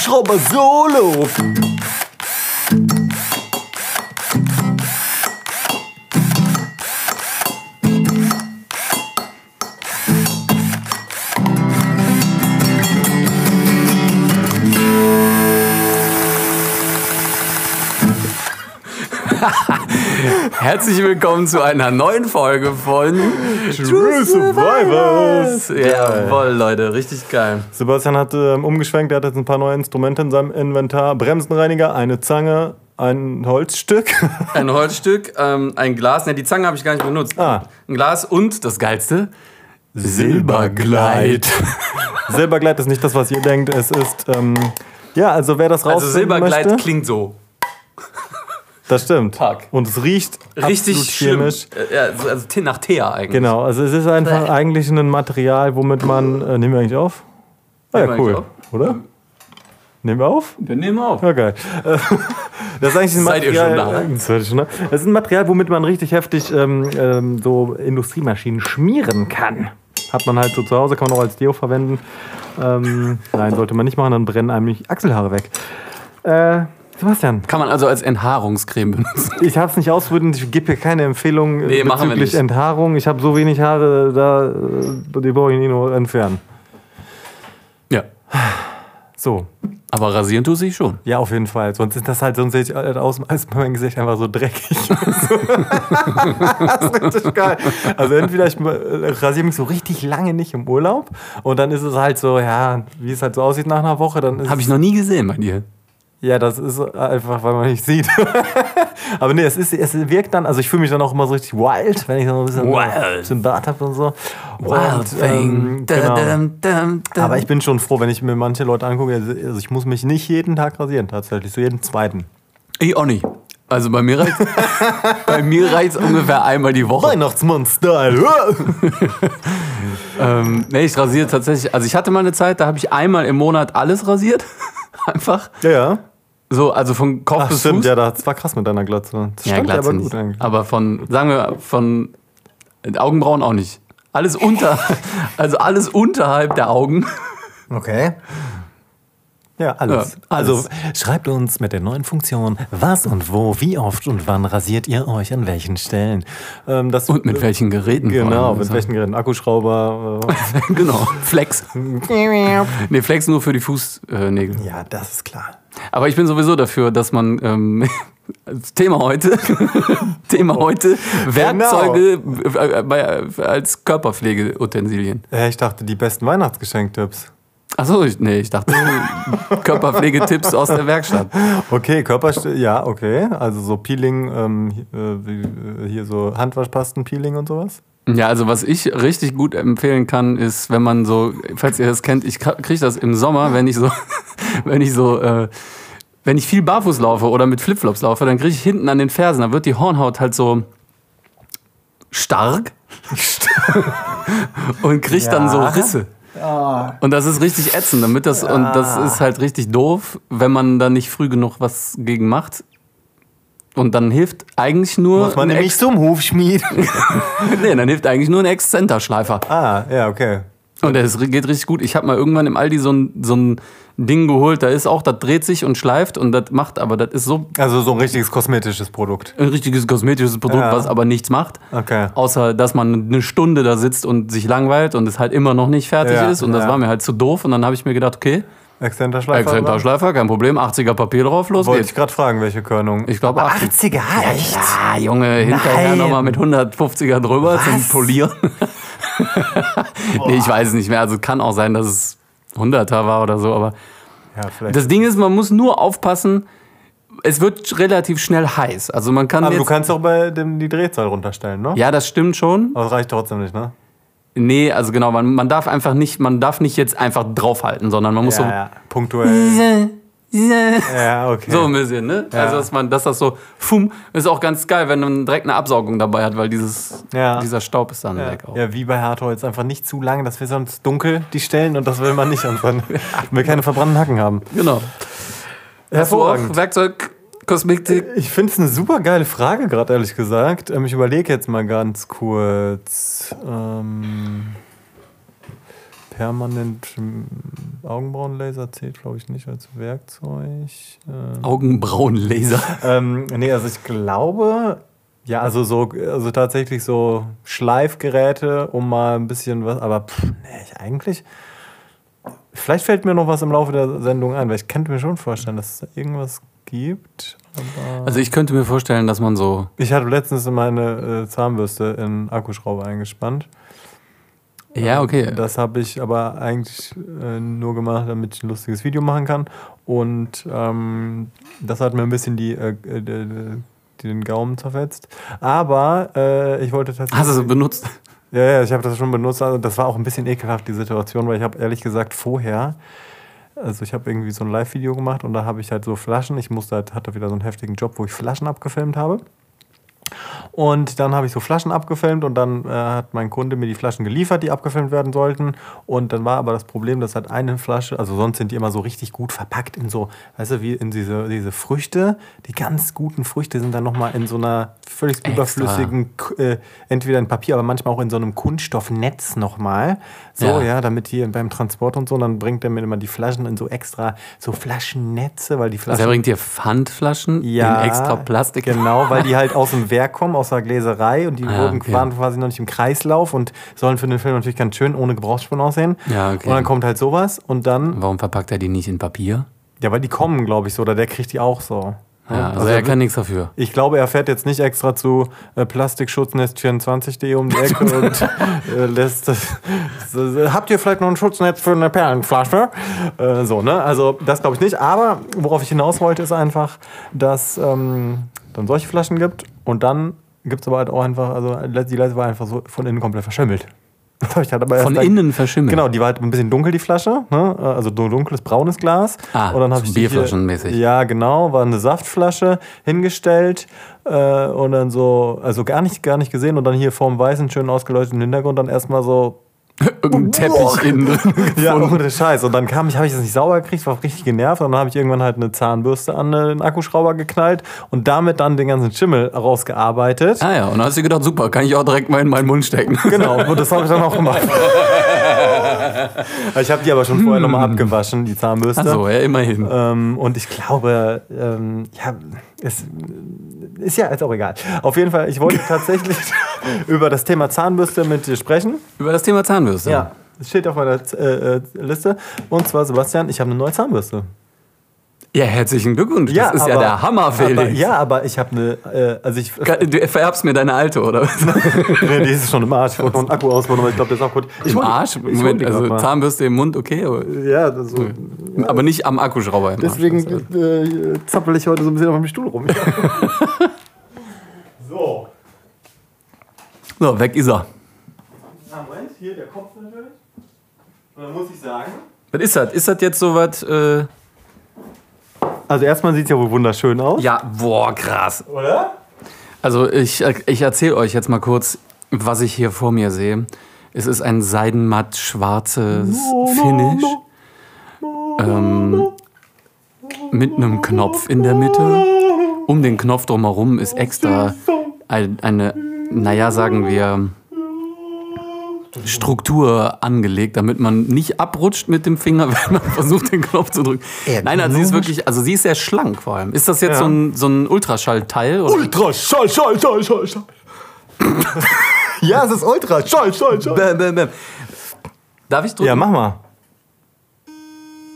Akkuschrauber Solo. Herzlich willkommen zu einer neuen Folge von True Survivors. Jawohl, Leute, richtig geil. Sebastian hat ähm, umgeschwenkt, er hat jetzt ein paar neue Instrumente in seinem Inventar. Bremsenreiniger, eine Zange, ein Holzstück. Ein Holzstück, ähm, ein Glas, ne, die Zange habe ich gar nicht benutzt. Ah. Ein Glas und das Geilste, Silbergleit. Silbergleit ist nicht das, was ihr denkt. Es ist, ähm, ja, also wer das Also rausfinden Silbergleit möchte, klingt so. Das stimmt. Fuck. Und es riecht Richtig chemisch. Äh, ja, also, nach Thea eigentlich. Genau, also es ist einfach eigentlich ein Material, womit man. Äh, nehmen wir eigentlich auf? Ah, Nehmen ja, wir cool. Oder? Nehmen wir auf? Wir nehmen auf. Ja, geil. Das ist eigentlich ein Seid ihr Material. schon da? seid ihr schon da? Das ist ein Material, womit man richtig heftig ähm, ähm, so Industriemaschinen schmieren kann. Hat man halt so zu Hause, kann man auch als Deo verwenden. Ähm, nein, sollte man nicht machen, dann brennen einem die Achselhaare weg. Äh, Sebastian, Kann man also als Enthaarungscreme benutzen. ich habe es nicht ausprobiert, ich gebe hier keine Empfehlung Nee, äh, wir bezüglich nicht. Enthaarung. Ich habe so wenig Haare, da, äh, die brauche ich nicht nur entfernen. Ja. So, Aber rasieren tust dich schon. Ja, auf jeden Fall. Sonst ist das halt, sonst sehe ich halt aus, als mein Gesicht einfach so dreckig. das ist richtig geil. Also entweder ich äh, rasiere mich so richtig lange nicht im Urlaub und dann ist es halt so, ja, wie es halt so aussieht nach einer Woche, dann ist Habe ich noch nie gesehen bei dir. Ja, das ist einfach, weil man nicht sieht. Aber nee, es ist, es wirkt dann, also ich fühle mich dann auch immer so richtig wild, wenn ich dann so ein bisschen, Wild. bisschen Bart habe und so. Wild Und, thing. ähm, genau. Dum, dum, dum. Aber ich bin schon froh, wenn ich mir manche Leute angucke. Also ich muss mich nicht jeden Tag rasieren, tatsächlich. So jeden zweiten. Ich auch nicht. Also bei mir reicht bei mir reicht's ungefähr einmal die Woche. Weihnachtsmann-Style. Ähm, nee, ich rasiere tatsächlich. Also ich hatte mal eine Zeit, da habe ich einmal im Monat alles rasiert. Einfach. ja, ja. So, also von Kopf Ach, bis stimmt, Fuß. ja, das war krass mit deiner Glatze. Das Ja, dir Glatze aber nicht. gut eigentlich. Aber von, sagen wir, von Augenbrauen auch nicht. Alles unter, also alles unterhalb der Augen. Okay. Ja, alles. Ja, Also alles. schreibt uns mit der neuen Funktion, was und wo, wie oft und wann rasiert ihr euch an welchen Stellen. Ähm, das, Und mit welchen Geräten. Genau, mit welchen Geräten? Akkuschrauber. Äh, genau. Flex. Nee, Flex nur für die Fußnägel. ja, das ist klar. Aber ich bin sowieso dafür, dass man ähm, Thema heute, Thema heute, Werkzeuge äh, bei, als Körperpflegeutensilien. Ich dachte, die besten Weihnachtsgeschenktipps. Achso, nee, ich dachte Körperpflegetipps aus der Werkstatt. Okay, Körper, ja, okay. Also so Peeling, ähm, äh, äh, hier so Handwaschpasten-Peeling und sowas. Ja, also was ich richtig gut empfehlen kann, ist, wenn man so, falls ihr das kennt, ich kriege das im Sommer, wenn ich so, wenn ich so, äh, wenn ich viel barfuß laufe oder mit Flipflops laufe, dann kriege ich hinten an den Fersen, da wird die Hornhaut halt so stark und kriegt dann so Ja. Risse. Und das ist richtig ätzend, damit das und das ist halt richtig doof, wenn man da nicht früh genug was gegen macht. Und dann hilft eigentlich nur Muss man nämlich zum Hufschmied. nee, dann hilft eigentlich nur ein Exzenterschleifer. ah, ja, okay. Und das geht richtig gut. Ich habe mal irgendwann im Aldi so ein, so ein Ding geholt, da ist auch, das dreht sich und schleift und das macht, aber das ist so Also so ein richtiges kosmetisches Produkt. ein richtiges kosmetisches Produkt, Ja. was aber nichts macht. Okay. Außer, dass man eine Stunde da sitzt und sich langweilt und es halt immer noch nicht fertig Ja, ist. Und das ja. war mir halt zu doof. Und dann habe ich mir gedacht, okay, Exzenterschleifer. Exzenterschleifer, kein Problem, 80er Papier drauf, los Wollte geht's. ich gerade fragen, welche Körnung. Ich glaube 80. 80er, echt? Ja, Junge, hinterher nochmal mit 150er drüber zum Was? Polieren. nee, ich weiß es nicht mehr. Also kann auch sein, dass es 100er war oder so, aber Ja, vielleicht. das Ding ist, man muss nur aufpassen, es wird relativ schnell heiß. Also man kann aber du kannst auch bei dem die Drehzahl runterstellen, ne? Ja, das stimmt schon. Aber das reicht trotzdem nicht, ne? Nee, also genau, man, man darf einfach nicht, man darf nicht jetzt einfach draufhalten, sondern man muss ja, so ja. Punktuell. Ja, okay. So ein bisschen, ne? Ja. Also, dass man, dass das so, fum, ist auch ganz geil, wenn man direkt eine Absaugung dabei hat, weil dieses, Ja. dieser Staub ist dann ja, weg auch. ja, wie bei Hardholz. Einfach nicht zu lang, dass wir sonst dunkel die Stellen und das will man nicht. Und dann will keine verbrannten Hacken haben. Genau. Hast du auch Hervorragend. Werkzeug, Kosmetik? Ich finde es eine super geile Frage, gerade ehrlich gesagt. Ähm, ich überlege jetzt mal ganz kurz. Ähm, permanent ähm, Augenbrauenlaser zählt, glaube ich, nicht als Werkzeug. Ähm, Augenbrauenlaser. ähm, nee, also ich glaube, ja, also so, also tatsächlich so Schleifgeräte, um mal ein bisschen was, aber pff, nee, ich eigentlich. Vielleicht fällt mir noch was im Laufe der Sendung ein, weil ich könnte mir schon vorstellen, dass es da irgendwas gibt. Aber Also ich könnte mir vorstellen, dass man so. ich hatte letztens meine äh, Zahnbürste in Akkuschrauber eingespannt. Ja, okay. Das habe ich aber eigentlich äh, nur gemacht, damit ich ein lustiges Video machen kann. Und ähm, das hat mir ein bisschen die, äh, äh, die- die- den Gaumen zerfetzt. Aber äh, ich wollte tatsächlich. Hast du so benutzt? Ja, ja, ich habe das schon benutzt. Also das war auch ein bisschen ekelhaft, die Situation, weil ich habe ehrlich gesagt vorher, also ich habe irgendwie so ein Live-Video gemacht und da habe ich halt so Flaschen, ich musste halt, hatte wieder so einen heftigen Job, wo ich Flaschen abgefilmt habe. Und dann habe ich so Flaschen abgefilmt und dann äh, hat mein Kunde mir die Flaschen geliefert, die abgefilmt werden sollten. Und dann war aber das Problem, dass halt eine Flasche, also sonst sind die immer so richtig gut verpackt in so, weißt du, wie in diese, diese Früchte. Die ganz guten Früchte sind dann nochmal in so einer völlig Extra. überflüssigen, äh, entweder in Papier, aber manchmal auch in so einem Kunststoffnetz nochmal. So, Ja. ja. damit hier beim Transport und so, dann bringt er mir immer die Flaschen in so extra, so Flaschennetze, weil die Flaschen. Also er bringt dir Pfandflaschen Ja, in extra Plastik. Genau, weil die halt aus dem Werk kommen, aus der Gläserei und die Ah, wurden, okay. waren quasi noch nicht im Kreislauf und sollen für den Film natürlich ganz schön ohne Gebrauchsspuren aussehen. Ja, okay. Und dann kommt halt sowas und dann, Warum verpackt er die nicht in Papier? ja, weil die kommen, glaube ich, so, oder der kriegt die auch so. Ja, also, er kann nichts dafür. Ich glaube, er fährt jetzt nicht extra zu äh, Plastikschutznetz24.de um die Ecke und äh, lässt das, das. Habt ihr vielleicht noch ein Schutznetz für eine Perlenflasche? Äh, so, ne? Also, das glaube ich nicht. Aber worauf ich hinaus wollte, ist einfach, dass ähm, dann solche Flaschen gibt und dann gibt es aber halt auch einfach, also die letzte war einfach so von innen komplett verschimmelt. Von innen verschimmelt. Genau, die war halt ein bisschen dunkel, die Flasche. Ne? Also so dunkles, braunes Glas. Ah, und dann so habe ich die hier- Bierflaschenmäßig. Ja, genau, war eine Saftflasche hingestellt äh, und dann so, also gar nicht, gar nicht gesehen und dann hier vorm weißen, schön ausgeleuchteten Hintergrund dann erstmal so, Irgendein Teppich innen drin. ja, ohne Scheiß. Und dann kam ich, habe ich das nicht sauber gekriegt, war richtig genervt und dann habe ich irgendwann halt eine Zahnbürste an den Akkuschrauber geknallt und damit dann den ganzen Schimmel rausgearbeitet. Ah ja, und dann hast du gedacht, super, kann ich auch direkt mal in meinen Mund stecken. Genau, und das habe ich dann auch gemacht. ich habe die aber schon vorher nochmal abgewaschen, die Zahnbürste. Achso, ja, immerhin. Ähm, und ich glaube, ähm, ja, es ist ja jetzt auch egal. Auf jeden Fall, ich wollte tatsächlich über das Thema Zahnbürste mit dir sprechen. Über das Thema Zahnbürste. Ja, es steht auf meiner äh, äh, Liste. Und zwar, Sebastian, ich habe eine neue Zahnbürste. Ja, herzlichen Glückwunsch. das ist ja aber- der Hammer, Felix. Aber, ja, aber ich habe eine, äh, also ich, Du vererbst mir deine alte, oder? was? nee, die ist schon im Arsch. Ich wollte noch einen Akku ausbauen, aber ich glaube, der ist auch gut. Ich Im hol Arsch? ich hol Moment, also. Zahnbürste im Mund, okay, aber, Ja, das ist so. aber nicht am Akkuschrauber. Im Deswegen Arsch. äh, zappel ich heute so ein bisschen auf dem Stuhl rum. so. So, weg ist er. Na, Moment, hier der Kopf natürlich. Und dann muss ich sagen. Was ist das? Ist das jetzt so was? Äh, Also, erstmal sieht es ja wohl wunderschön aus. ja, boah, krass. Oder? Also ich, ich erzähle euch jetzt mal kurz, was ich hier vor mir sehe. Es ist ein seidenmatt schwarzes Finish ähm, mit einem Knopf in der Mitte. Um den Knopf drumherum ist extra ein, eine, naja, sagen wir, Struktur angelegt, damit man nicht abrutscht mit dem Finger, wenn man versucht, den Knopf zu drücken. Nein, also sie ist wirklich, also sie ist sehr schlank vor allem. Ist das jetzt Ja. so ein, so ein Ultraschallteil? Oder? Ultra, schall, schall, schall, schall, ja, es ist Ultra, schall, schall, schall. Bäm, bäm, bäm. Darf ich drücken? Ja, mach mal.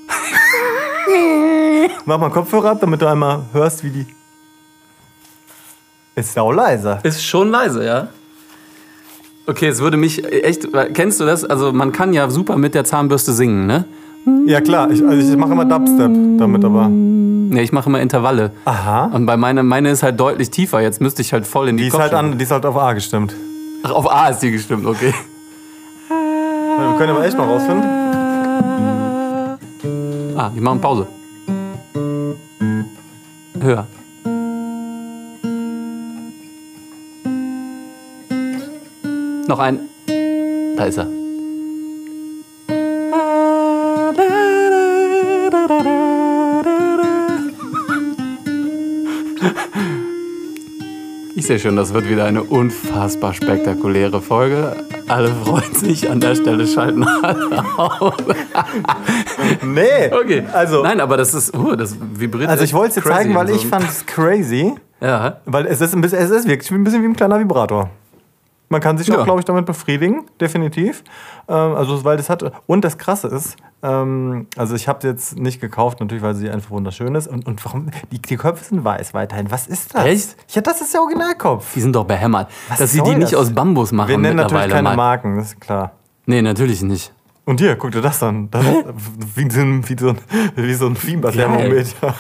mach mal Kopfhörer ab, damit du einmal hörst, wie die. Ist ja auch leiser. Ist schon leise, ja. Okay, es würde mich echt. Kennst du das? Also, man kann ja super mit der Zahnbürste singen, ne? Ja, klar. Ich, also ich mache immer Dubstep damit, aber. Ne, ich mache immer Intervalle. Aha. Und bei meiner, meine ist halt deutlich tiefer. Jetzt müsste ich halt voll in die, Die ist halt, an, die ist halt auf A gestimmt. Ach, auf A ist die gestimmt, okay. Wir können aber echt mal rausfinden. Ah, die machen Pause. Höher. Noch ein. Da ist er. Ich sehe schon, das wird wieder eine unfassbar spektakuläre Folge. Alle freuen sich, an der Stelle schalten alle auf. Nee. Okay. Also, Nein, aber das ist, uh, das vibriert. also ich wollte es dir zeigen, weil und ich so. fand es crazy. Ja. Weil es ist, ein bisschen, es ist wirklich ein bisschen wie ein kleiner Vibrator. Man kann sich Ja. auch, glaube ich, damit befriedigen, definitiv. Ähm, also, weil das hat. Und das Krasse ist, ähm, also ich habe es jetzt nicht gekauft, natürlich, weil sie einfach wunderschön ist. Und, und warum? Die, die Köpfe sind weiß weiterhin. Was ist das? Echt? Ja, das ist der Originalkopf. Die sind doch behämmert. Was Dass sie die soll nicht das? aus Bambus machen Wir nennen natürlich keine mal. Marken, das ist klar. Nee, natürlich nicht. Und hier, guck dir das an. Das ist wie, so ein- wie so ein, wie so ein Fieberthermometer.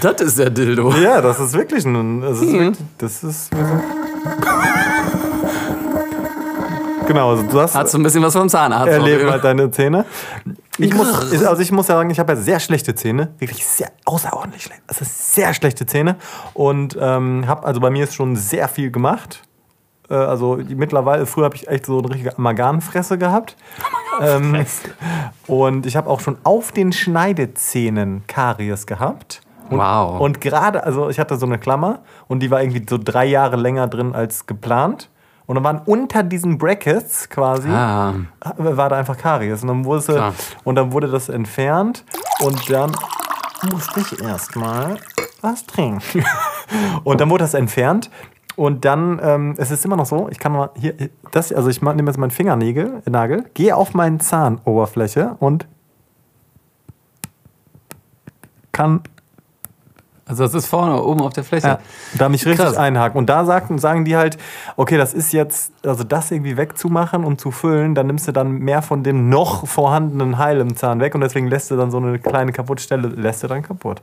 Das ist der Dildo. Ja, das ist wirklich ein. Das ist, Mhm. wirklich, das ist wie so Genau, also du hast Hat so ein bisschen was vom Zahnarzt. erleben auch. halt deine Zähne. Ich muss, also ich muss ja sagen, ich habe ja sehr schlechte Zähne, wirklich sehr außerordentlich schlecht. Also sehr schlechte Zähne und ähm, habe also bei mir ist schon sehr viel gemacht. Äh, also mittlerweile, früher habe ich echt so eine richtige Amalgamfresse gehabt. ähm, und ich habe auch schon auf den Schneidezähnen Karies gehabt. Und, Wow. Und gerade, also ich hatte so eine Klammer und die war irgendwie so drei Jahre länger drin als geplant. Und dann waren unter diesen Brackets quasi Ah. war da einfach Karies. Und dann wurde, Klar. und dann wurde das entfernt und dann musste ich erstmal was trinken. und dann wurde das entfernt. Und dann, ähm, es ist immer noch so, ich kann mal hier, das, also ich nehme jetzt meinen Fingernagel, Nagel, gehe auf meine Zahnoberfläche und kann Also das ist vorne oben auf der Fläche. Ja, da mich richtig Krass. einhaken. Und da sagten, sagen die halt, okay, das ist jetzt, also das irgendwie wegzumachen und zu füllen, dann nimmst du dann mehr von dem noch vorhandenen Heil im Zahn weg und deswegen lässt du dann so eine kleine Kaputtstelle, lässt du dann kaputt.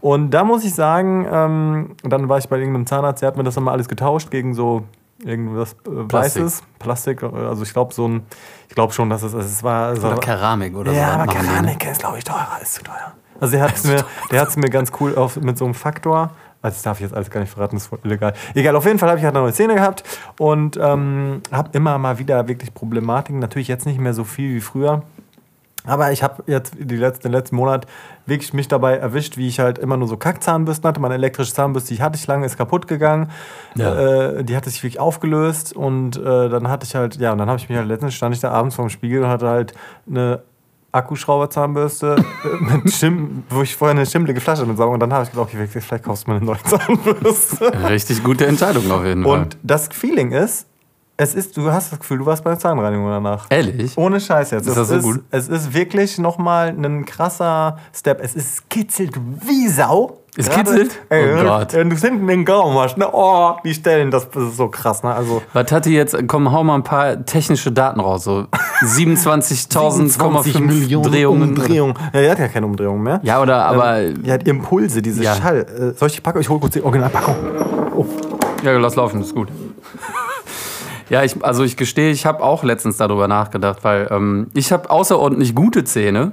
Und da muss ich sagen, ähm, dann war ich bei irgendeinem Zahnarzt, der hat mir das dann mal alles getauscht gegen so irgendwas äh, Plastik. Weißes, Plastik, also ich glaube so ein, ich glaube schon, dass es, es war, es Oder Keramik oder so. ja, aber ne? Keramik ist, glaube ich, teurer, ist zu teuer. Also der hat es mir, der hat's mir ganz cool auf, mit so einem Faktor, also das darf ich jetzt alles gar nicht verraten, das ist voll illegal. Egal, auf jeden Fall habe ich halt neue Zähne gehabt und ähm, habe immer mal wieder wirklich Problematiken. Natürlich jetzt nicht mehr so viel wie früher. Aber ich habe jetzt die letzten, den letzten Monat wirklich mich dabei erwischt, wie ich halt immer nur so Kackzahnbürsten hatte. Meine elektrische Zahnbürste, die hatte ich lange, ist kaputt gegangen. Ja. Äh, die hatte sich wirklich aufgelöst und äh, dann hatte ich halt, ja, und dann habe ich mich halt letztens stand ich da abends vorm Spiegel und hatte halt eine Akkuschrauberzahnbürste, äh, mit Schimm, wo ich vorher eine schimmlige Flasche mit sauge und dann habe ich gedacht, okay, vielleicht kaufst du mir eine neue Zahnbürste. Richtig gute Entscheidung auf jeden Fall. Und das Feeling ist, es ist, du hast das Gefühl, du warst bei der Zahnreinigung danach. Ehrlich? Ohne Scheiß jetzt. Ist es das so gut? Es ist wirklich nochmal ein krasser Step. Es ist kitzelt wie Sau. Es Gerade- kitzelt? Ey, Oh Gott. Wenn du hinten den Gaumen hast, ne? Oh, die Stellen, das, das ist so krass, ne? Also. Was hat die jetzt? Komm, hau mal ein paar technische Daten raus. So 27.000,5 Drehungen. Umdrehungen. Ja, die hat ja keine Umdrehungen mehr. Ja, oder aber. Ähm, die hat Impulse, diese Ja. Schall. Äh, soll ich die packen? Ich hole kurz die Originalpackung. Oh. Ja, lass laufen, ist gut. Ja, ich, also ich gestehe, ich habe auch letztens darüber nachgedacht, weil ähm, ich habe außerordentlich gute Zähne,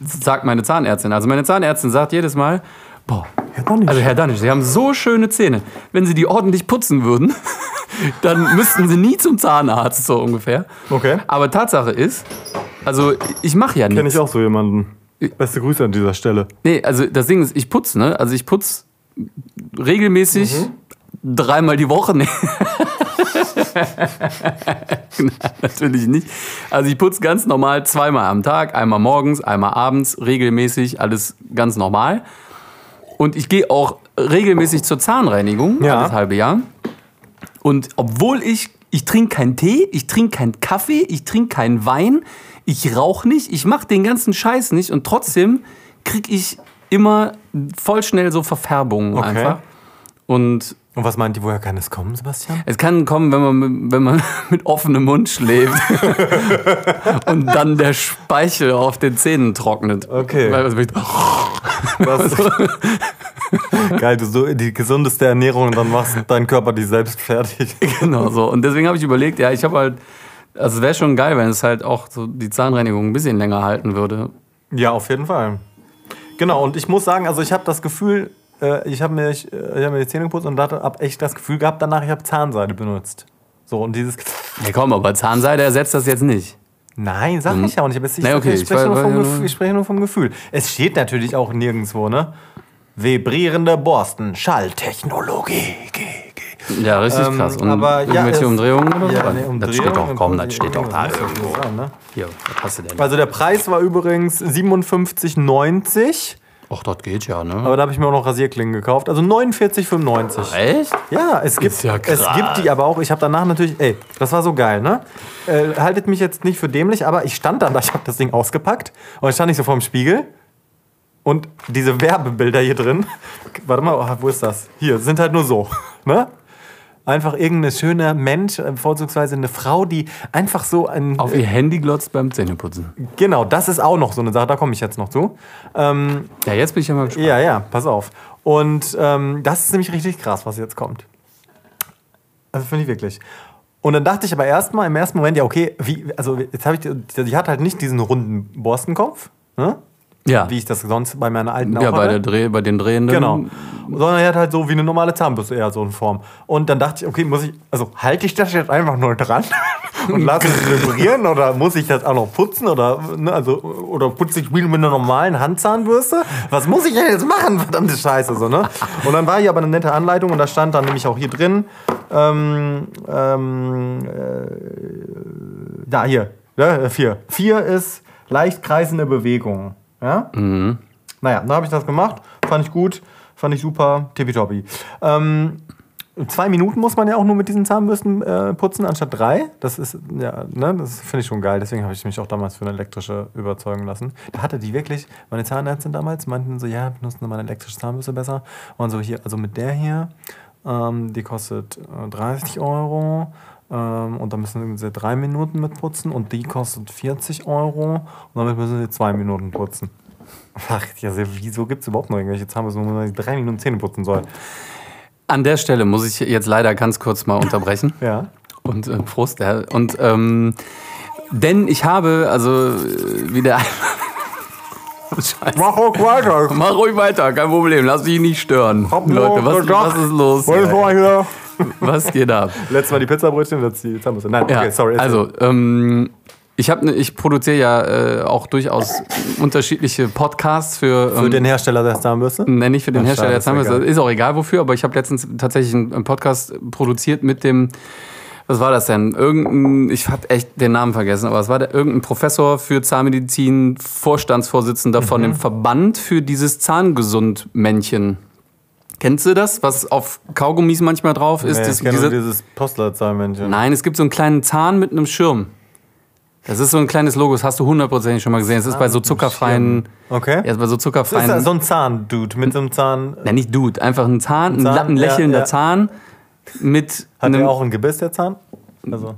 sagt meine Zahnärztin. Also meine Zahnärztin sagt jedes Mal, boah, doch nicht. also Herr Danisch, Sie haben so schöne Zähne. Wenn Sie die ordentlich putzen würden, dann müssten Sie nie zum Zahnarzt, so ungefähr. Okay. Aber Tatsache ist, also ich mache ja Kenne nichts. ich auch so jemanden. Beste Grüße an dieser Stelle. Nee, also das Ding ist, ich putze, ne? Also ich putze regelmäßig dreimal die Woche. Nein, natürlich nicht. Also ich putze ganz normal zweimal am Tag, einmal morgens, einmal abends, regelmäßig, alles ganz normal. Und ich gehe auch regelmäßig zur Zahnreinigung, Ja. alles halbe Jahr. Und obwohl ich, ich trinke keinen Tee, ich trinke keinen Kaffee, ich trinke keinen Wein, ich rauche nicht, ich mache den ganzen Scheiß nicht und trotzdem kriege ich immer voll schnell so Verfärbungen Okay. einfach. Und Und was meint die, woher kann es kommen, Sebastian? es kann kommen, wenn man, mit- wenn man mit offenem Mund schläft und dann der Speichel auf den Zähnen trocknet. Okay. Weil, also, Was? Geil, du so die gesundeste Ernährung und dann machst dein Körper die selbst fertig. genau so. Und deswegen habe ich überlegt, ja, ich habe halt, also es wäre schon geil, wenn es halt auch so die Zahnreinigung ein bisschen länger halten würde. Ja, auf jeden Fall. Genau, und ich muss sagen, also ich habe das Gefühl, äh, ich habe mir, ich, äh, ich hab mir die Zähne geputzt und habe echt das Gefühl gehabt, danach, ich habe Zahnseide benutzt. So, und dieses. Ja komm, aber Zahnseide ersetzt das jetzt nicht. Nein, sag ich ja auch nicht. Ich, Nee, okay, ich, ich spreche war- nur vom war ja Gefühl, nur- ich spreche nur vom Gefühl. Es steht natürlich auch nirgendwo, ne? Vibrierende Borsten, Schalltechnologie. Ja, richtig Ähm, krass. Und aber ja, irgendwelche es- Umdrehungen oder? Ja, nee, das Umdrehung steht doch, komm, das steht doch da Das ja irgendwo. ne? Hier, was hast du denn? Also der Preis war übrigens 57,90. Ach, das geht ja, ne? Aber da habe ich mir auch noch Rasierklingen gekauft. Also 49,95. Echt? Ja, es gibt, ja es gibt die aber auch. Ich habe danach natürlich, ey, das war so geil, ne? Äh, haltet mich jetzt nicht für dämlich, aber ich stand dann da, ich habe das Ding ausgepackt und dann stand ich so vorm Spiegel und diese Werbebilder hier drin, warte mal, oh, wo ist das? Hier, sind halt nur so, ne? Einfach irgendein schöner Mensch, äh, vorzugsweise eine Frau, die einfach so ein. Auf ihr Handy glotzt beim Zähneputzen. Genau, das ist auch noch so eine Sache, da komme ich jetzt noch zu. Ähm, Ja, jetzt bin ich ja mal gespannt. ja, ja, pass auf. Und ähm, das ist nämlich richtig krass, was jetzt kommt. Also finde ich wirklich. Und dann dachte ich aber erstmal im ersten Moment, ja, okay, wie, also jetzt habe ich, die, die hat halt nicht diesen runden Borstenkopf, ne? Ja, wie ich das sonst bei meiner alten ja bei, der Dreh, bei den Drehenden. Genau. Sondern er hat halt so wie eine normale Zahnbürste eher so in Form. Und dann dachte ich, okay, muss ich, also halte ich das jetzt einfach nur dran und lasse es vibrieren oder muss ich das auch noch putzen oder, ne, also, oder putze ich wieder mit einer normalen Handzahnbürste? Was muss ich denn jetzt machen? Verdammte Scheiße, so, ne? Und dann war hier aber eine nette Anleitung und da stand dann nämlich auch hier drin, ähm, ähm, äh, da hier, ja, vier. Vier ist leicht kreisende Bewegung. Ja? Naja, dann habe ich das gemacht. Fand ich gut. Fand ich super. Tippitoppi. Ähm, zwei Minuten muss man ja auch nur mit diesen Zahnbürsten äh, putzen, anstatt drei. Das ist, ja, ne, das finde ich schon geil. Deswegen habe ich mich auch damals für eine elektrische überzeugen lassen. Da hatte die wirklich, meine Zahnärztin damals, meinten so, ja, benutzen mal eine elektrische Zahnbürste besser. Und so hier, also mit der hier, ähm, die kostet äh, 30 Euro. Ähm, und da müssen sie drei Minuten mit putzen und die kostet 40 Euro und damit müssen sie zwei Minuten putzen. Ach, ja, wieso gibt es überhaupt noch irgendwelche Zahnbürsten, wo man drei Minuten Zähne putzen soll? An der Stelle muss ich jetzt leider ganz kurz mal unterbrechen. Ja. Und äh, Prost, ja. Und ähm, denn ich habe, also äh, wieder. Scheiße. Mach auch weiter. Mach ruhig weiter, kein Problem, lass dich nicht stören. Hab Leute, was, was ist los? Ich mal hier. Was geht ab? Letztes Mal die Pizzabrötchen, jetzt die Zahnbürste. Nein, Ja, okay, sorry. also, ähm, ich, hab ne, ich produziere ja äh, auch durchaus unterschiedliche Podcasts für. Für Ähm, den Hersteller der Zahnbürste? Nenne ich für den Ach, Hersteller der ist Zahnbürste. egal. Ist auch egal wofür, aber ich habe letztens tatsächlich einen Podcast produziert mit dem, was war das denn? Irgendein, ich habe echt den Namen vergessen, aber es war der, irgendein Professor für Zahnmedizin, Vorstandsvorsitzender von Mhm. dem Verband für dieses Zahngesund-Männchen. Kennst du das, was auf Kaugummis manchmal drauf ist? Nee, das, ich kenne nur diese, dieses Postleitzahlmännchen. nein, es gibt so einen kleinen Zahn mit einem Schirm. Das ist so ein kleines Logo, das hast du hundertprozentig schon mal gesehen. Es ist bei so zuckerfreien, Okay. ja, bei so Das ist zuckerfreien so ein Zahndude mit so einem Zahn. ja, nicht Dude, einfach ein Zahn, ein, Zahn, ein lächelnder ja, ja. Zahn mit Hat einem. der auch ein Gebiss, der Zahn? Also.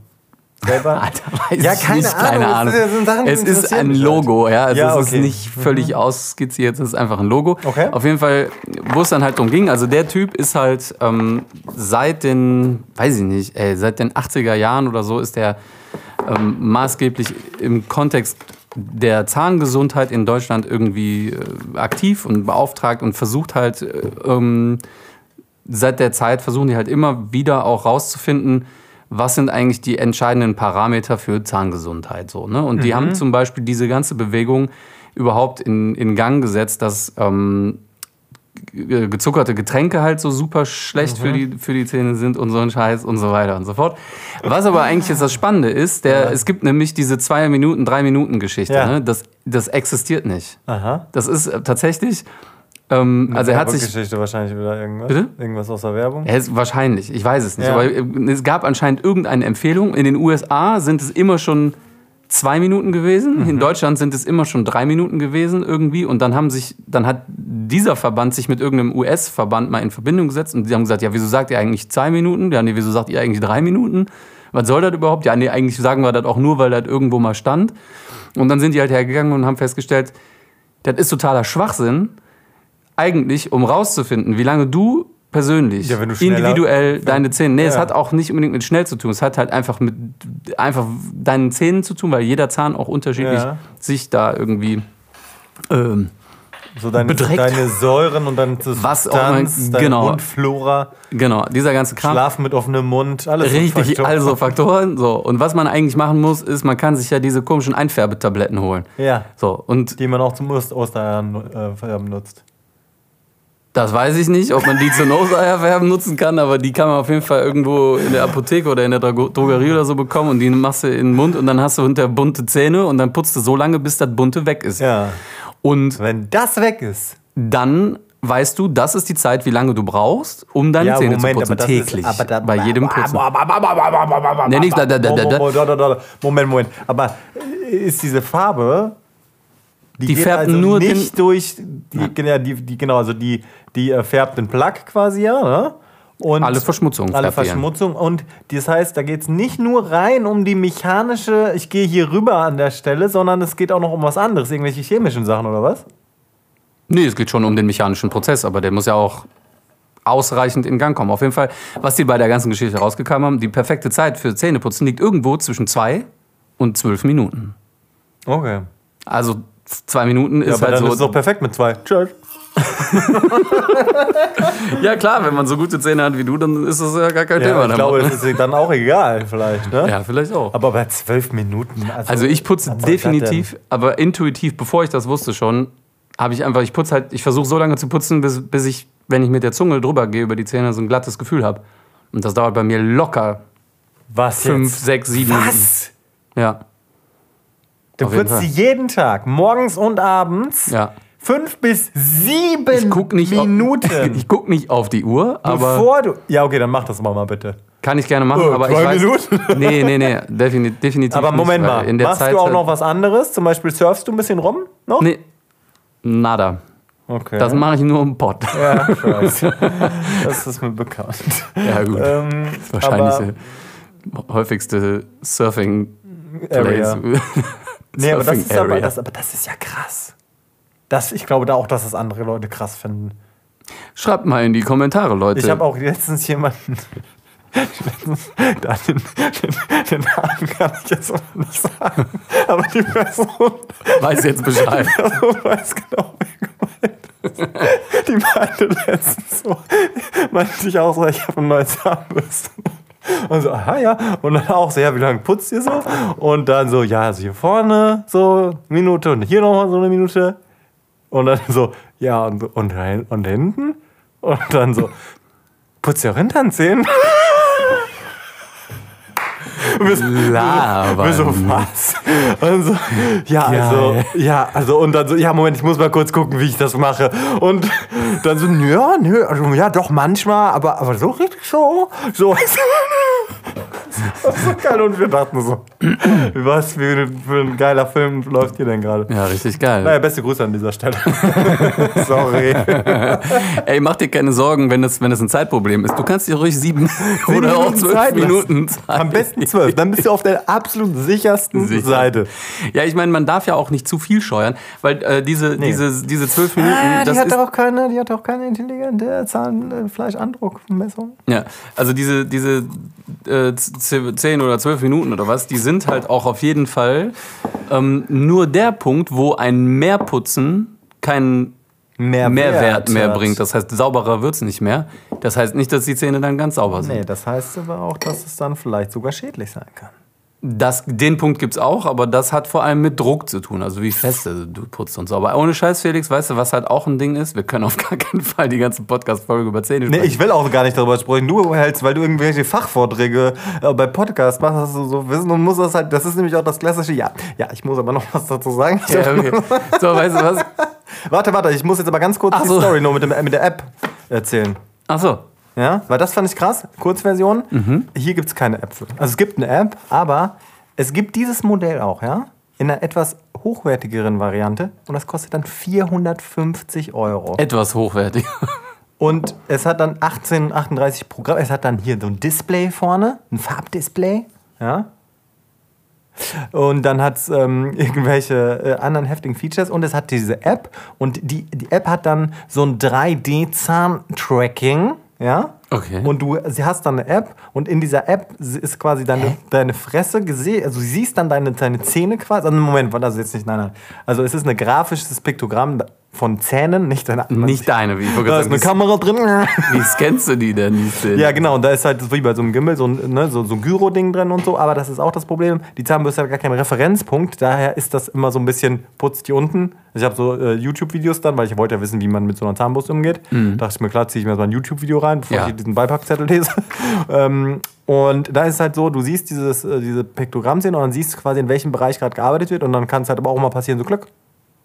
Selber? Alter, weiß Ja, ich keine nicht, Ahnung, keine das Ahnung. so Sachen, die es ist ein halt. Logo, ja. Also Ja, es okay. ist nicht völlig ausskizziert, es ist einfach ein Logo. Okay. Auf jeden Fall, wo es dann halt drum ging, also der Typ ist halt ähm, seit den, weiß ich nicht, ey, seit den 80er Jahren oder so ist der ähm, maßgeblich im Kontext der Zahngesundheit in Deutschland irgendwie äh, aktiv und beauftragt und versucht halt äh, ähm, seit der Zeit versuchen die halt immer wieder auch rauszufinden, was sind eigentlich die entscheidenden Parameter für Zahngesundheit. So, ne? Und die haben zum Beispiel diese ganze Bewegung überhaupt in, in Gang gesetzt, dass ähm, ge- gezuckerte Getränke halt so super schlecht für, die, für die Zähne sind und so ein Scheiß und so weiter und so fort. Was aber eigentlich jetzt das Spannende ist, der, es gibt nämlich diese zwei Minuten, drei Minuten Geschichte. Ja. Ne? Das, das existiert nicht. Aha. Das ist äh, tatsächlich, ähm, also er hat sich Geschichte wahrscheinlich wieder irgendwas. Bitte? Irgendwas aus der Werbung. Ja, ist wahrscheinlich, ich weiß es nicht. Ja. Aber äh, es gab anscheinend irgendeine Empfehlung. In den USA sind es immer schon zwei Minuten gewesen. Mhm. In Deutschland sind es immer schon drei Minuten gewesen irgendwie. Und dann haben sich, dann hat dieser Verband sich mit irgendeinem US-Verband mal in Verbindung gesetzt und die haben gesagt, ja, wieso sagt ihr eigentlich zwei Minuten? Ja, nee, wieso sagt ihr eigentlich drei Minuten? Was soll das überhaupt? Ja, nee, eigentlich sagen wir das auch nur, weil das irgendwo mal stand. Und dann sind die halt hergegangen und haben festgestellt, das ist totaler Schwachsinn. Eigentlich, um rauszufinden, wie lange du persönlich, Ja, individuell deine Zähne. Nee, es Ja. hat auch nicht unbedingt mit schnell zu tun. Es hat halt einfach mit einfach deinen Zähnen zu tun, weil jeder Zahn auch unterschiedlich Ja. sich da irgendwie ähm, So deine, Bedreckt. deine Säuren und dann Was auch Substanz, deine genau. Mundflora, genau, dieser ganze Kram. Schlafen mit offenem Mund, alles so Richtig, Faktoren. also Faktoren. So. Und was man eigentlich machen muss, ist, man kann sich ja diese komischen Einfärbetabletten holen. Ja, So, und die man auch zum Ost Ostereiern äh, färben nutzt. Das weiß ich nicht, ob man die zur Nose-Eierfärben nutzen kann, aber die kann man auf jeden Fall irgendwo in der Apotheke oder in der Dro- Drogerie oder so bekommen und die machst du in den Mund und dann hast du hinter bunte Zähne und dann putzt du so lange, bis das bunte weg ist. Ja. Und Wenn das weg ist. dann weißt du, das ist die Zeit, wie lange du brauchst, um deine Zähne zu putzen. das täglich. Ist, aber da, bei jedem Putzen. Moment, Moment. Aber ist diese Farbe. Die geht färbt also nur nicht durch die, ja, die, die genau also die die äh, färbt den Plug quasi ja ne? und Alle Verschmutzungen alle die. Verschmutzung und das heißt da geht es nicht nur rein um die mechanische ich gehe hier rüber an der Stelle sondern es geht auch noch um was anderes irgendwelche chemischen Sachen oder was Nee, es geht schon um den mechanischen Prozess, aber der muss ja auch ausreichend in Gang kommen. Auf jeden Fall, was die bei der ganzen Geschichte rausgekommen haben, die perfekte Zeit für Zähneputzen liegt irgendwo zwischen zwei und zwölf Minuten. okay Also zwei Minuten ja, ist aber halt dann so. ist es doch perfekt mit zwei Tschüss. ja klar, wenn man so gute Zähne hat wie du, dann ist das ja gar kein ja, Thema. ich glaube das ist dann auch egal vielleicht ne ja, vielleicht auch. aber bei zwölf Minuten Also ich putze definitiv, aber intuitiv, bevor ich das wusste schon, habe ich einfach, ich putze halt, ich versuche so lange zu putzen, bis, bis ich, wenn ich mit der Zunge drüber gehe über die Zähne, so ein glattes Gefühl habe. Und das dauert bei mir locker was fünf, jetzt? sechs, sieben was Minuten. Ja, Du putzt sie jeden Tag, morgens und abends. ja. Fünf bis sieben Ich guck nicht Minuten. Auf, ich guck nicht auf die Uhr, aber bevor du. Ja, okay, dann mach das mal, mal bitte. kann ich gerne machen. Oh, aber ich weiß, Minuten? Nee, nee, nee, definitiv, definitiv Aber nicht, Moment weil mal, in der machst Zeit du auch halt- noch was anderes? Zum Beispiel surfst du ein bisschen rum? Noch? Nee, nada. Okay. Das mache ich nur im Pott. ja, ich weiß. das ist mir bekannt. Ja, gut. Ähm, Wahrscheinlich der häufigste Surfing Area. Place. Nee, aber das, ist aber, das, aber das ist ja krass. Das, ich glaube da auch, dass es andere Leute krass finden. Schreibt mal in die Kommentare, Leute. Ich habe auch letztens jemanden. da den, den, den Namen kann ich jetzt noch nicht sagen. Aber die Person, Weiß jetzt Bescheid. Person weiß genau, wer gemeint ist. Die meinte letztens so, meinte ich auch so, ich habe ein neues Zahnbürste. Und so, aha, ja. Und dann auch so, ja, wie lange putzt ihr so? Und dann so, ja, also hier vorne so eine Minute und hier nochmal so eine Minute. Und dann so, ja, und, und, und hinten? Und dann so, putzt ihr auch Hinternzähnen? Und wir so, Labern. wir so, was? Und so, ja, also, Geil. ja, also, und dann so, ja, Moment, ich muss mal kurz gucken, wie ich das mache. Und dann so, ja, nö, also, ja, doch, manchmal, aber, aber so richtig so, so. Das ist so geil und wir dachten so, was für, für ein geiler Film läuft hier denn gerade? Ja, richtig geil. Naja, beste Grüße an dieser Stelle. Sorry. Ey, mach dir keine Sorgen, wenn es, wenn es ein Zeitproblem ist. Du kannst dir ruhig sieben, oder auch zwölf. Minuten Zeit. Am besten zwölf. Dann bist du auf der absolut sichersten Sicher. Seite. Ja, ich meine, man darf ja auch nicht zu viel scheuern, weil äh, diese, diese, diese zwölf Minuten, Ah, die, hat auch keine, die hat auch keine intelligente Zahnfleischandruckmessung. Ja, also diese, diese äh, z- zehn oder zwölf Minuten oder was, die sind halt auch auf jeden Fall ähm, nur der Punkt, wo ein Mehrputzen keinen Mehr Mehrwert mehr bringt. Das heißt, sauberer wird's nicht mehr. Das heißt nicht, dass die Zähne dann ganz sauber sind. Nee, das heißt aber auch, dass es dann vielleicht sogar schädlich sein kann. Das, den Punkt gibt's auch, aber das hat vor allem mit Druck zu tun, also wie feste du putzt und so. Aber ohne Scheiß, Felix, weißt du, was halt auch ein Ding ist? Wir können auf gar keinen Fall die ganze Podcast-Folge über Zähne Nee, sprechen. ich will auch gar nicht darüber sprechen. Du hältst, weil du irgendwelche Fachvorträge äh, bei Podcasts machst, hast du so wissen und musst das halt, das ist nämlich auch das klassische, ja, ja, ich muss aber noch was dazu sagen. ja, okay. So, weißt du was? Warte, warte, ich muss jetzt aber ganz kurz Ach die so. Story nur mit, dem, mit der App erzählen. Ach so. Ja, weil das fand ich krass. Kurzversion. Hier gibt es keine für. Also es gibt eine App, aber es gibt dieses Modell auch, ja? In einer etwas hochwertigeren Variante und das kostet dann 450 Euro. Etwas hochwertig. Und es hat dann 1838 Programm. Es hat dann hier so ein Display vorne, ein Farbdisplay, ja? Und dann hat es ähm, irgendwelche äh, anderen heftigen Features und es hat diese App und die, die App hat dann so ein 3D-Zahn-Tracking, ja? Okay. Und du sie hast dann eine App und in dieser App ist quasi deine, deine Fresse gesehen, also du siehst dann deine, deine Zähne quasi. Also Moment, war das jetzt nicht, nein, nein. Also es ist ein grafisches Piktogramm von Zähnen, nicht deine. Nicht deine, wie ich Da ist eine. Kamera drin. Wie, scannst du die denn? Die Szene? Ja, genau. Und da ist halt wie bei so einem Gimbal so ein, ne, so, so ein Gyro-Ding drin und so. Aber das ist auch das Problem. Die Zahnbürste hat gar keinen Referenzpunkt. Daher ist das immer so ein bisschen putzt die unten. Ich habe so äh, YouTube-Videos dann, weil ich wollte ja wissen, wie man mit so einer Zahnbürste umgeht. Dachte ich mir, klar, ziehe ich mir so ein YouTube-Video rein, bevor Mhm. Ja. ich diesen Beipackzettel lese. ähm, und da ist es halt so, du siehst dieses, äh, diese Piktogrammszene und dann siehst du quasi, in welchem Bereich gerade gearbeitet wird. Und dann kann es halt aber auch mal passieren, so Glück,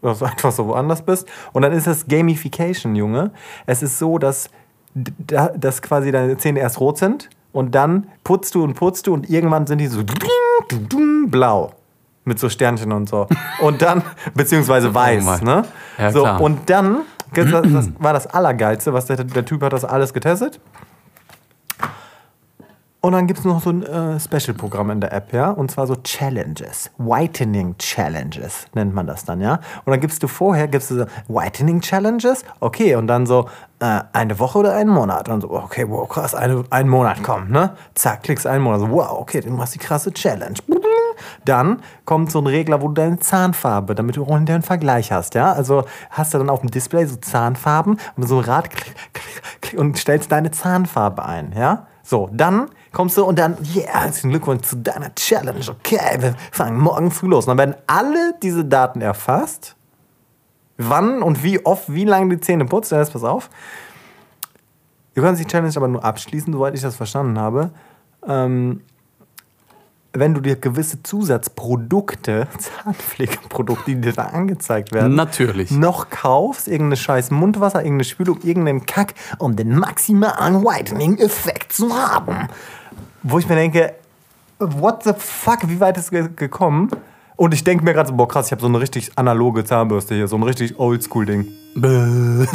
dass du einfach so woanders bist. Und dann ist es Gamification, Junge. Es ist so, dass, dass quasi deine Zähne erst rot sind und dann putzt du und putzt du und irgendwann sind die so blau. Mit so Sternchen und so. Und dann, beziehungsweise weiß, Mann. ne? Ja, so, klar. und dann, das, das war das Allergeilste, was der, der Typ hat das alles getestet. Und dann gibt es noch so ein äh, Special-Programm in der App, ja. Und zwar so Challenges. Whitening Challenges nennt man das dann, ja. Und dann gibst du vorher, gibst du so Whitening Challenges, okay, und dann so äh, eine Woche oder einen Monat. Und so, okay, wow, krass, eine, einen Monat kommt, ne? Zack, klickst einen Monat. So, wow, okay, dann machst du die krasse Challenge. Dann kommt so ein Regler, wo du deine Zahnfarbe, damit du auch einen Vergleich hast, ja. Also hast du dann auf dem Display so Zahnfarben und so ein Rad klick, klick, klick, und stellst deine Zahnfarbe ein, ja. So, dann kommst du und dann, yeah, herzlichen Glückwunsch zu deiner Challenge. Okay, wir fangen morgen früh los. Und dann werden alle diese Daten erfasst. Wann und wie oft, wie lange die Zähne putzt. Jetzt pass auf. Du kannst die Challenge aber nur abschließen, soweit ich das verstanden habe. Ähm, wenn du dir gewisse Zusatzprodukte, Zahnpflegeprodukte, die dir da angezeigt werden, Natürlich. noch kaufst, irgendeine scheiß Mundwasser, irgendeine Spülung, irgendeinen Kack, um den maximalen Whitening-Effekt zu haben. Wo ich mir denke, what the fuck, wie weit ist es gekommen? Und ich denke mir gerade so, boah krass, ich habe so eine richtig analoge Zahnbürste hier, so ein richtig oldschool-Ding.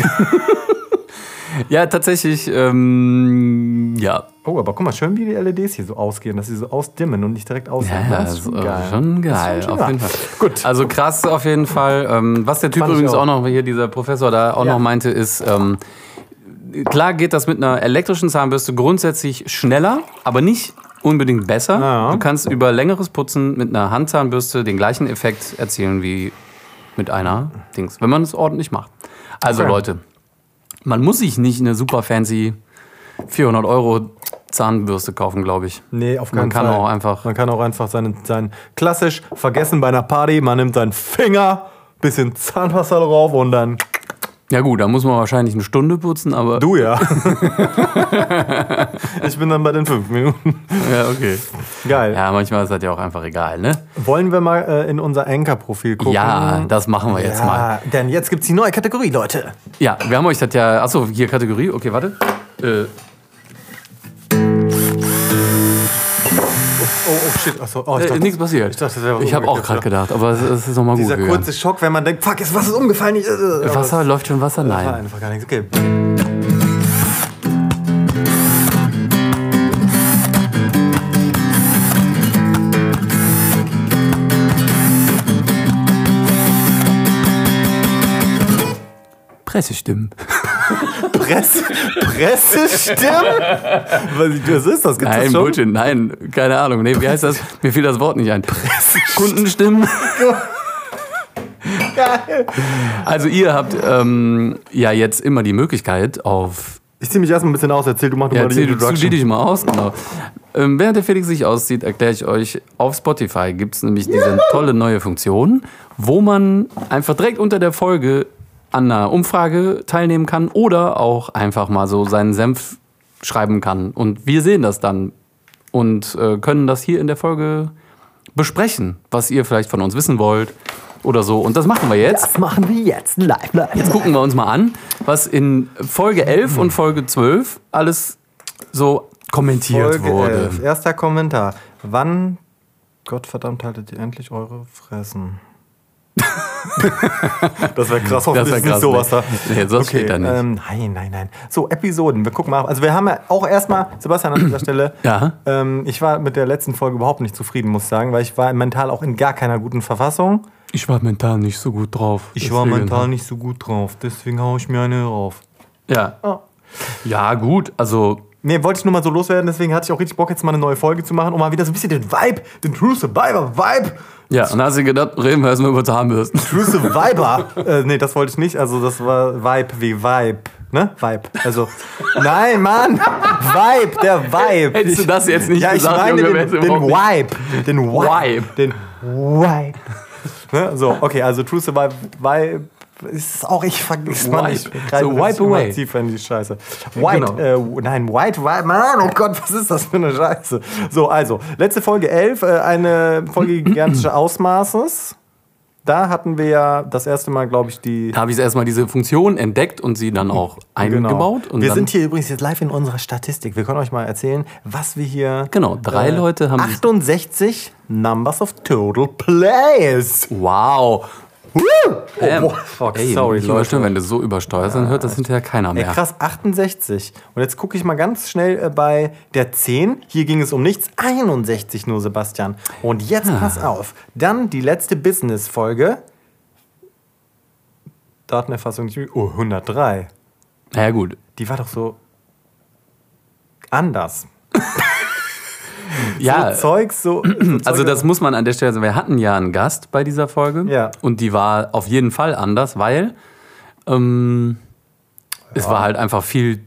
Ja, tatsächlich, ähm, ja. Oh, aber guck mal, schön, wie die LEDs hier so ausgehen, dass sie so ausdimmen und nicht direkt aussehen. Ja, das ist schon äh, geil. Schon geil, schon auf jeden Fall. Gut. Also krass auf jeden Fall. Ähm, was der Typ Fand übrigens auch. auch noch, hier dieser Professor da auch Ja. noch meinte, ist, ähm, klar geht das mit einer elektrischen Zahnbürste grundsätzlich schneller, aber nicht unbedingt besser. Ja. Du kannst über längeres Putzen mit einer Handzahnbürste den gleichen Effekt erzielen wie mit einer Dings, wenn man es ordentlich macht. Also Okay. Leute, man muss sich nicht eine super fancy 400 Euro Zahnbürste kaufen, glaube ich. Nee, auf Man keinen kann Fall. auch einfach- Man kann auch einfach seinen, seinen klassisch vergessen bei einer Party, man nimmt seinen Finger, bisschen Zahnwasser drauf und dann Ja gut, da muss man wahrscheinlich eine Stunde putzen, aber du ja. ich bin dann bei den fünf Minuten. ja okay. Geil. Ja, manchmal ist das ja auch einfach egal, ne? Wollen wir mal äh, in unser Anchor-Profil gucken? Ja, das machen wir jetzt ja, mal. denn jetzt gibt's die neue Kategorie, Leute. Ja, wir haben euch das ja. Achso, hier Kategorie. Okay, warte. Äh, Oh, oh shit. Achso, oh, ich äh, nichts passiert. Ich dachte, das Ich habe auch gerade gedacht, aber es, es ist nochmal gut Dieser gegangen. kurze Schock, wenn man denkt, fuck, ist was ist umgefallen? Ich, äh, Wasser, läuft schon Wasser? Das war Nein. einfach gar nichts. Okay. Pressestimmen. Presse, Pressestimmen? Was, ist das? Gibt's Nein, das? Bullshit, nein, keine Ahnung. Nee, wie heißt das? Mir fiel das Wort nicht ein. Kundenstimmen. Geil. Also ihr habt ähm, ja jetzt immer die Möglichkeit auf Ich zieh mich erstmal ein bisschen aus. Erzähl, du mach du Ja, mal die erzähl du, du Introduction. die dich mal aus. Genau. Ähm, während der Felix sich auszieht, erkläre ich euch, auf Spotify gibt es nämlich diese tolle neue Funktion, wo man einfach direkt unter der Folge an einer Umfrage teilnehmen kann oder auch einfach mal so seinen Senf schreiben kann. Und wir sehen das dann und äh, können das hier in der Folge besprechen, was ihr vielleicht von uns wissen wollt oder so. Und das machen wir jetzt. Das machen wir jetzt live. live. Jetzt gucken wir uns mal an, was in Folge 11 und Folge 12 alles so kommentiert Folge wurde. 11. Erster Kommentar. Wann, Gottverdammt, haltet ihr endlich eure Fressen? das wäre krass, hoffentlich wär ist nicht krass, sowas ne? da. Nee, sowas steht da nicht. Ähm, nein, nein, nein. So, Episoden. Wir gucken mal. Also wir haben ja auch erstmal, Sebastian an dieser Stelle, Ja. ähm, ich war mit der letzten Folge überhaupt nicht zufrieden, muss ich sagen, weil ich war mental auch in gar keiner guten Verfassung. Ich war mental nicht so gut drauf. Ich war mental nicht so gut drauf, deswegen haue ich mir eine rauf. Ja. Oh. Ja, gut. Also, Nee, wollte ich nur mal so loswerden, deswegen hatte ich auch richtig Bock, jetzt mal eine neue Folge zu machen, um mal wieder so ein bisschen den Vibe, den True Survivor Vibe. Ja, und dann hast du gedacht, reden wir erstmal über Zahnbürsten. True Survivor. äh, nee, das wollte ich nicht. Also, das war Vibe wie Vibe. Ne? Vibe. Also, nein, Mann! Vibe, der Vibe. Hättest du das jetzt nicht ja, ich gesagt, meine Junge, den, den Vibe. Den Vibe. Vibe. Den Vibe. Ne? So, okay, also True Survivor Vibe ist auch, ich vergiss mal nicht. So wipe away. Tiefer in die Scheiße. White, Genau. äh, nein, White, White, Mann, oh Gott, was ist das für eine Scheiße? So, also, letzte Folge 11, äh, eine Folge gigantische Ausmaßes. Da hatten wir ja das erste Mal, glaube ich, die. Da habe ich erstmal diese Funktion entdeckt und sie dann auch eingebaut. Und Genau. wir sind hier übrigens jetzt live in unserer Statistik. Wir können euch mal erzählen, was wir hier. Genau, drei Leute haben. 68 Numbers of Total Plays. Wow. Ähm, boah, fuck, ey, sorry, nicht Leute. überstimmen, wenn du so übersteuerst, dann hört das hinterher keiner Ey, mehr. krass, 68. Und jetzt gucke ich mal ganz schnell äh, bei der 10. Hier ging es um nichts. 61 nur, Sebastian. Und jetzt Ah. pass auf. Dann die letzte Business-Folge. Datenerfassung, oh, 103. Naja, gut. Die war doch so anders. Ja, So Zeugs, so. so also das muss man an der Stelle sagen. Wir hatten ja einen Gast bei dieser Folge. Ja. Und die war auf jeden Fall anders, weil ähm, es war halt einfach viel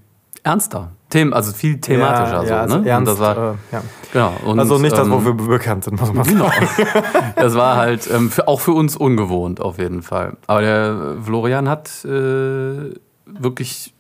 ernster. Them also viel thematischer. ja, so, also ne? ernst, und das war, äh, ja. genau. Und, Also nicht das, ähm, wofür wir bekannt sind, muss man. Genau. Das war halt ähm, für, auch für uns ungewohnt, auf jeden Fall. Aber der Florian hat äh, wirklich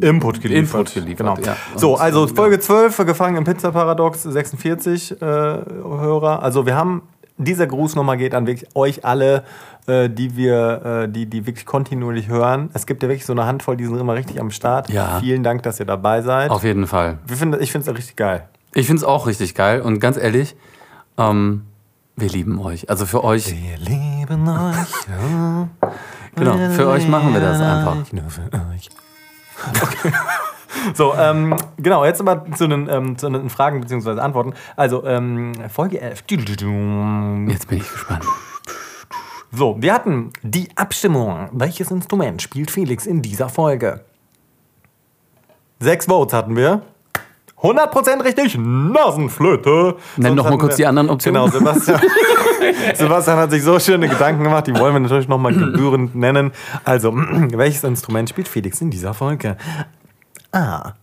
Input geliefert. Input geliefert, Genau. ja. So, also ähm, Folge 12, gefangen im Pizza-Paradox, 46 äh, Hörer. Also wir haben, dieser Gruß nochmal geht an wirklich euch alle, äh, die wir, äh, die, die wirklich kontinuierlich hören. Es gibt ja wirklich so eine Handvoll, die sind immer richtig am Start. Ja. Vielen Dank, dass ihr dabei seid. Auf jeden Fall. Wir finden, ich finde es richtig geil. Ich finde es auch richtig geil und ganz ehrlich, ähm, wir lieben euch. Also für euch, Wir lieben euch. genau, für euch machen wir das einfach. Nur für euch. Okay. So, ähm, genau, jetzt aber zu den, ähm, zu den Fragen bzw. Antworten. Also, ähm, Folge 11. Jetzt bin ich gespannt. So, wir hatten die Abstimmung. Welches Instrument spielt Felix in dieser Folge? Sechs Votes hatten wir. 100% richtig, Nasenflöte. Nenn doch mal kurz die anderen Optionen. Genau, Sebastian. Sebastian hat sich so schöne Gedanken gemacht, die wollen wir natürlich nochmal gebührend nennen. Also, welches Instrument spielt Felix in dieser Folge? A.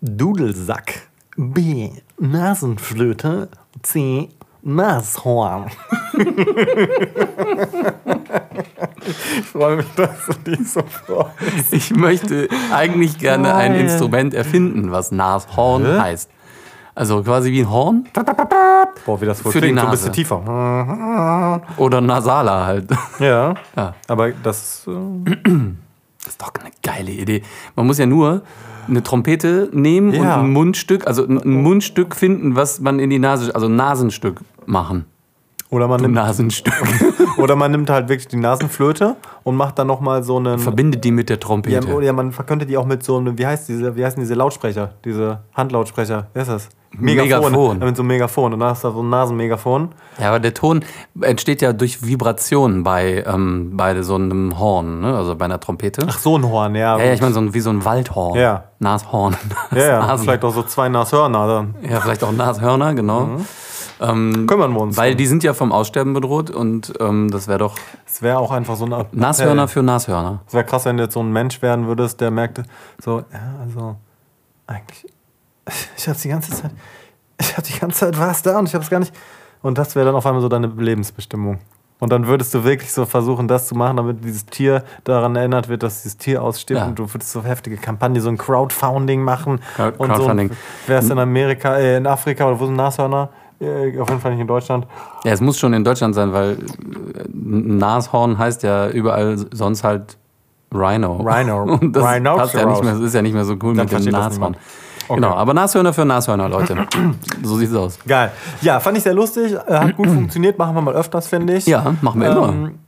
Dudelsack. B. Nasenflöte. C. Nashorn. ich freue mich, dass du dich so freust. Ich möchte eigentlich gerne ein. Instrument erfinden, was Nashorn Hä? heißt. Also quasi wie ein Horn Boah, wie das wohl Für die klingt. So ein Nase. bisschen tiefer. oder Nasala halt. Ja. Ja. Aber das. Äh, Das ist doch eine geile Idee. Man muss ja nur eine Trompete nehmen und Ja. ein Mundstück, also ein ein Mundstück finden, was man in die Nase, also ein Nasenstück machen. Oder, man Ein nimmt, Nasenstück. oder man nimmt halt wirklich die Nasenflöte und macht dann nochmal so einen. Verbindet die mit der Ja, Trompete. oder ja, man könnte die auch mit so einem, wie heißt diese, wie heißen diese Lautsprecher? Diese Handlautsprecher. Wie heißt das? Megafon. Ja, mit so einem Megafon. Und dann hast du so ein Nasenmegafon. Ja, aber der Ton entsteht ja durch Vibrationen bei, ähm, bei so einem Horn, ne? also bei einer Trompete. Ach, so ein Horn, ja. ja, ja, ich meine so ein, wie so ein Waldhorn. Ja. Nashorn. ja, ja. Nasen. Vielleicht auch so zwei Nashörner dann. Ja, vielleicht auch Nashörner, genau. Ähm, Kümmern wir uns. weil die sind ja vom Aussterben bedroht und ähm, das wäre doch Es wäre auch einfach so ein Appell. Nashörner für Nashörner. Es wäre krass, wenn du jetzt so ein Mensch werden würdest, der merkte, so, ja, also, eigentlich, ich hab's die ganze Zeit, ich hab die ganze Zeit was da und ich hab's gar nicht. Und das wäre dann auf einmal so deine Lebensbestimmung. Und dann würdest du wirklich so versuchen, das zu machen, damit dieses Tier daran erinnert wird, dass dieses Tier ausstirbt. Ja. Und du würdest so heftige Kampagne, so ein Crowdfunding machen. Crowd- und Crowdfunding. so. Wärst in Amerika, äh, in Afrika oder wo sind Nashörner? Äh, auf jeden Fall nicht in Deutschland. Ja, es muss schon in Deutschland sein, weil äh, Nashorn heißt ja überall sonst halt Rhino. Rhino. Und das Rhinoceros. passt ja nicht mehr, ist ja nicht mehr so cool Dann mit dem Nashorn. Okay. Genau, aber Nashörner für Nashörner, Leute. so sieht's aus. Geil. Ja, fand ich sehr lustig. Äh, Hat gut funktioniert. Machen wir mal öfters, finde ich. Ja, machen wir immer. Ähm,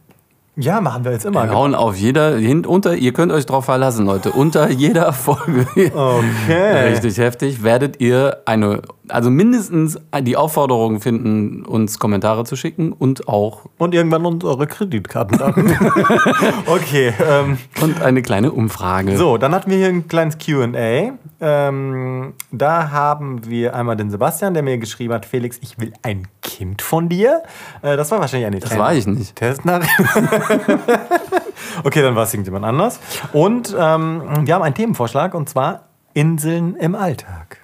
ja, machen wir jetzt immer. Wir hauen auf jeder, hin, unter, ihr könnt euch drauf verlassen, Leute. Unter jeder Folge, Okay. richtig heftig, werdet ihr eine also mindestens die Aufforderung finden, uns Kommentare zu schicken und auch Und irgendwann unsere Kreditkartendaten. okay. Ähm, und eine kleine Umfrage. so, dann hatten wir hier ein kleines QA. Ähm, da haben wir einmal den Sebastian, der mir geschrieben hat: Felix, ich will ein Kind von dir. Äh, das war wahrscheinlich eine Das war ich nicht. Testnachricht. okay, dann war es irgendjemand anders. Und ähm, wir haben einen Themenvorschlag und zwar Inseln im Alltag.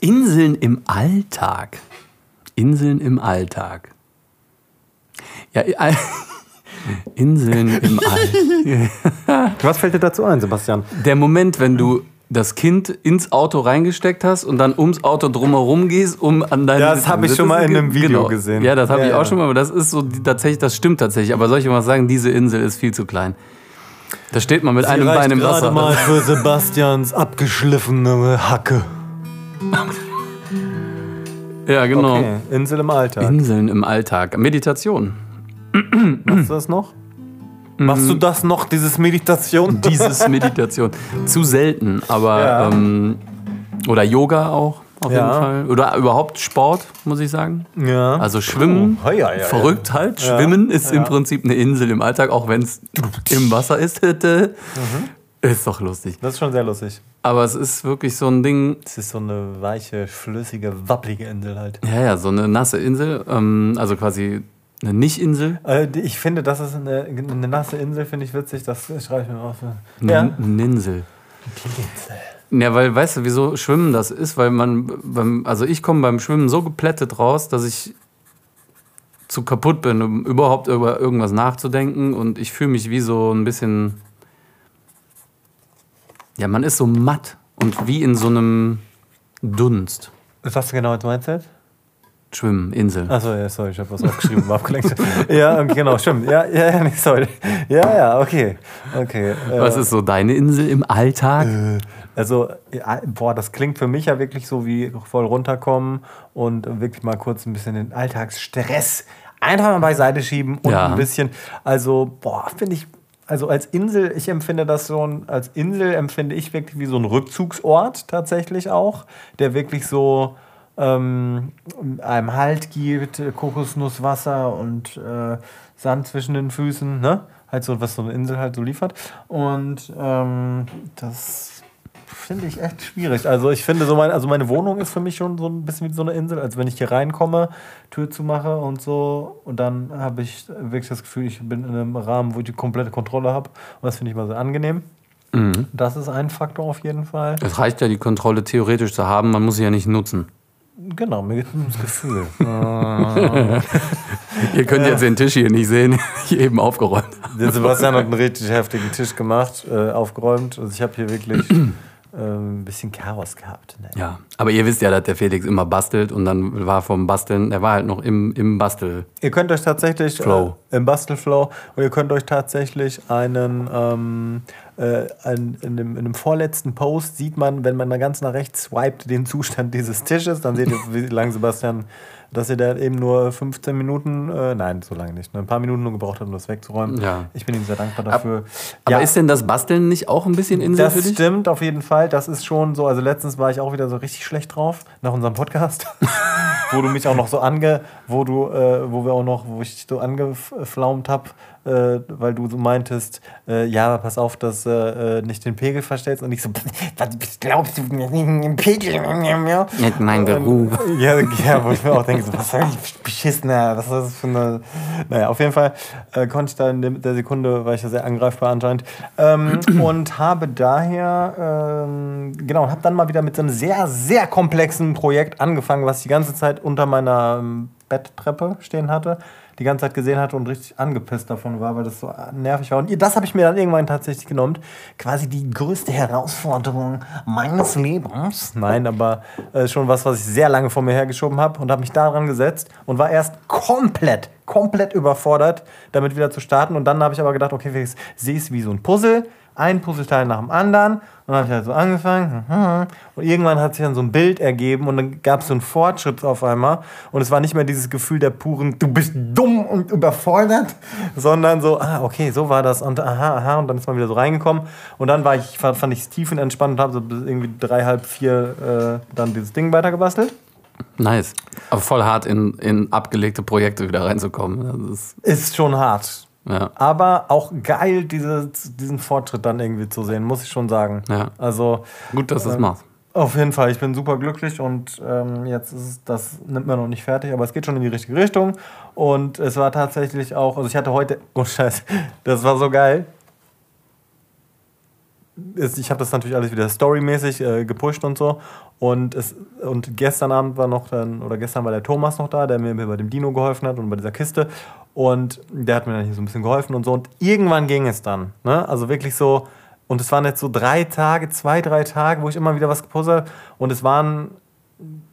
Inseln im Alltag. Inseln im Alltag. Ja, Inseln im Alltag. Was fällt dir dazu ein, Sebastian? Der Moment, wenn du das Kind ins Auto reingesteckt hast und dann ums Auto drumherum gehst, um an deine. Das hab ich schon mal in einem Video gesehen. Ja, das habe Ja, ich ja. auch schon mal, aber das ist so tatsächlich, das stimmt tatsächlich. Aber soll ich mal sagen, diese Insel ist viel zu klein. Da steht man mit einem Bein im Wasser. mal für Sebastians abgeschliffene Hacke. Ja, genau. Okay, Insel im Alltag. Inseln im Alltag. Meditation. Machst du das noch? Machst du das noch, dieses Meditation? Dieses Meditation. Zu selten, aber. Ja. Ähm, oder Yoga auch, auf Ja. jeden Fall. Oder überhaupt Sport, muss ich sagen. Ja. Also Schwimmen, Oh, ja, verrückt halt. Schwimmen ist im. Prinzip eine Insel im Alltag, auch wenn es im Wasser ist. Mhm. Ist doch lustig. Das ist schon sehr lustig. Aber es ist wirklich so ein Ding, Es ist so eine weiche, flüssige, wappelige Insel halt. ja, ja, so eine nasse Insel, ähm, also quasi eine Nicht-Insel. Äh, die- ich finde, das ist eine, eine nasse Insel, finde ich witzig. Das schreibe ich mir auf. Eine Ja. N- Insel. Ja, weil, weißt du, wieso Schwimmen das ist? Weil man, beim, also ich komme beim Schwimmen so geplättet raus, dass ich zu kaputt bin, um überhaupt über irgendwas nachzudenken und ich fühle mich wie so ein bisschen, ja, man ist so matt und wie in so einem Dunst. Was hast du genau als meinst du jetzt? Schwimmen, Insel. Achso, ja, sorry, ich habe was aufgeschrieben, war abgelenkt. ja, genau, stimmt. Ja, ja, ja, nee, sorry. Ja, ja, okay. okay äh, Was ist so deine Insel im Alltag? Also, ja, boah, das klingt für mich ja wirklich so wie voll runterkommen und wirklich mal kurz ein bisschen den Alltagsstress einfach mal beiseite schieben und Ja. ein bisschen, also, boah, finde ich, also als Insel, ich empfinde das so, ein- als Insel empfinde ich wirklich wie so ein Rückzugsort tatsächlich auch, der wirklich so ähm, einem Halt gibt, Kokosnusswasser und äh, Sand zwischen den Füßen, ne? Halt so, was so eine Insel halt so liefert. Und ähm, das finde ich echt schwierig. Also ich finde so mein, also meine Wohnung ist für mich schon so ein bisschen wie so eine Insel. Also wenn ich hier reinkomme, Tür zumache und so und dann habe ich wirklich das Gefühl, ich bin in einem Rahmen, wo ich die komplette Kontrolle habe. Und das finde ich mal sehr angenehm. Mhm. Das ist ein Faktor auf jeden Fall. Es reicht ja, die Kontrolle theoretisch zu haben, man muss sie ja nicht nutzen. Genau, mir geht es ums Gefühl. Ihr könnt jetzt den Tisch hier nicht sehen, hier eben aufgeräumt. Der Sebastian hat einen richtig heftigen Tisch gemacht, äh, aufgeräumt. Also ich habe hier wirklich ein bisschen Chaos gehabt. Ne? Ja, aber ihr wisst ja, dass der Felix immer bastelt und dann war vom Basteln, er war halt noch im, im Bastel. Ihr könnt euch tatsächlich Flow. Äh, im Bastelflow und ihr könnt euch tatsächlich einen, ähm, äh, ein, in, dem, in dem vorletzten Post sieht man, wenn man da ganz nach rechts swiped, den Zustand dieses Tisches, dann seht ihr, wie lange Sebastian, dass ihr da eben nur 15 Minuten, äh, nein, so lange nicht, ne, ein paar Minuten nur gebraucht hat, um das wegzuräumen. Ja. Ich bin ihm sehr dankbar dafür. Aber Ja. ist denn das Basteln nicht auch ein bisschen Insel Das für dich? stimmt auf jeden Fall. Das ist schon so. Also letztens war ich auch wieder so richtig schlecht drauf nach unserem Podcast, wo du mich auch noch so ange, wo du, äh, wo wir auch noch, wo ich dich so angeflaumt habe, äh, weil du so meintest, äh, ja, pass auf, dass äh, äh, nicht den Pegel verstellst und ich so, was glaubst du mir den Pegel? Nicht mein Beruf. Ja, ja, wo ich mir auch denke, so, was soll ich beschissener, was ist das für eine. Naja, auf jeden Fall äh, konnte ich da in der Sekunde, war ich ja sehr angreifbar anscheinend. Ähm, und habe daher, ähm, genau, habe dann mal wieder mit so einem sehr, sehr komplexen Projekt angefangen, was die ganze Zeit unter meiner ähm, Betttreppe stehen hatte. Die ganze Zeit gesehen hatte und richtig angepisst davon war, weil das so nervig war. Und das habe ich mir dann irgendwann tatsächlich genommen. Quasi die größte Herausforderung meines Lebens. Nein, aber äh, schon was, was ich sehr lange vor mir hergeschoben habe und habe mich daran gesetzt und war erst komplett, komplett überfordert, damit wieder zu starten. Und dann habe ich aber gedacht, okay, ich sehe es wie so ein Puzzle. Ein Puzzleteil nach dem anderen. Und dann habe ich halt so angefangen. mhm. Und irgendwann hat sich dann so ein Bild ergeben und dann gab es so einen Fortschritt auf einmal. Und es war nicht mehr dieses Gefühl der puren, du bist dumm und überfordert, sondern so, ah, okay, so war das. Und aha, aha. Und dann ist man wieder so reingekommen. Und dann war ich, fand, ich es tiefenentspannt und habe so bis irgendwie drei, halb vier äh, dann dieses Ding weitergebastelt. Nice. Aber voll hart in, in abgelegte Projekte wieder reinzukommen. Ist, Ist schon hart. Ja. Aber auch geil, diese, diesen Fortschritt dann irgendwie zu sehen, muss ich schon sagen. Ja. Also Gut, dass du es Ähm, machst. auf jeden Fall, ich bin super glücklich und ähm, jetzt ist es, das nimmt man noch nicht fertig, aber es geht schon in die richtige Richtung. Und es war tatsächlich auch, also ich hatte heute, oh Scheiß, das war so geil. Ich habe das natürlich alles wieder storymäßig äh, gepusht und so. Und, es, und gestern Abend war noch dann, oder gestern war der Thomas noch da, der mir bei dem Dino geholfen hat und bei dieser Kiste. Und der hat mir dann hier so ein bisschen geholfen und so. Und irgendwann ging es dann. Ne? Also wirklich so, und es waren jetzt so drei Tage, zwei, drei Tage, wo ich immer wieder was gepuzzelt habe. Und es waren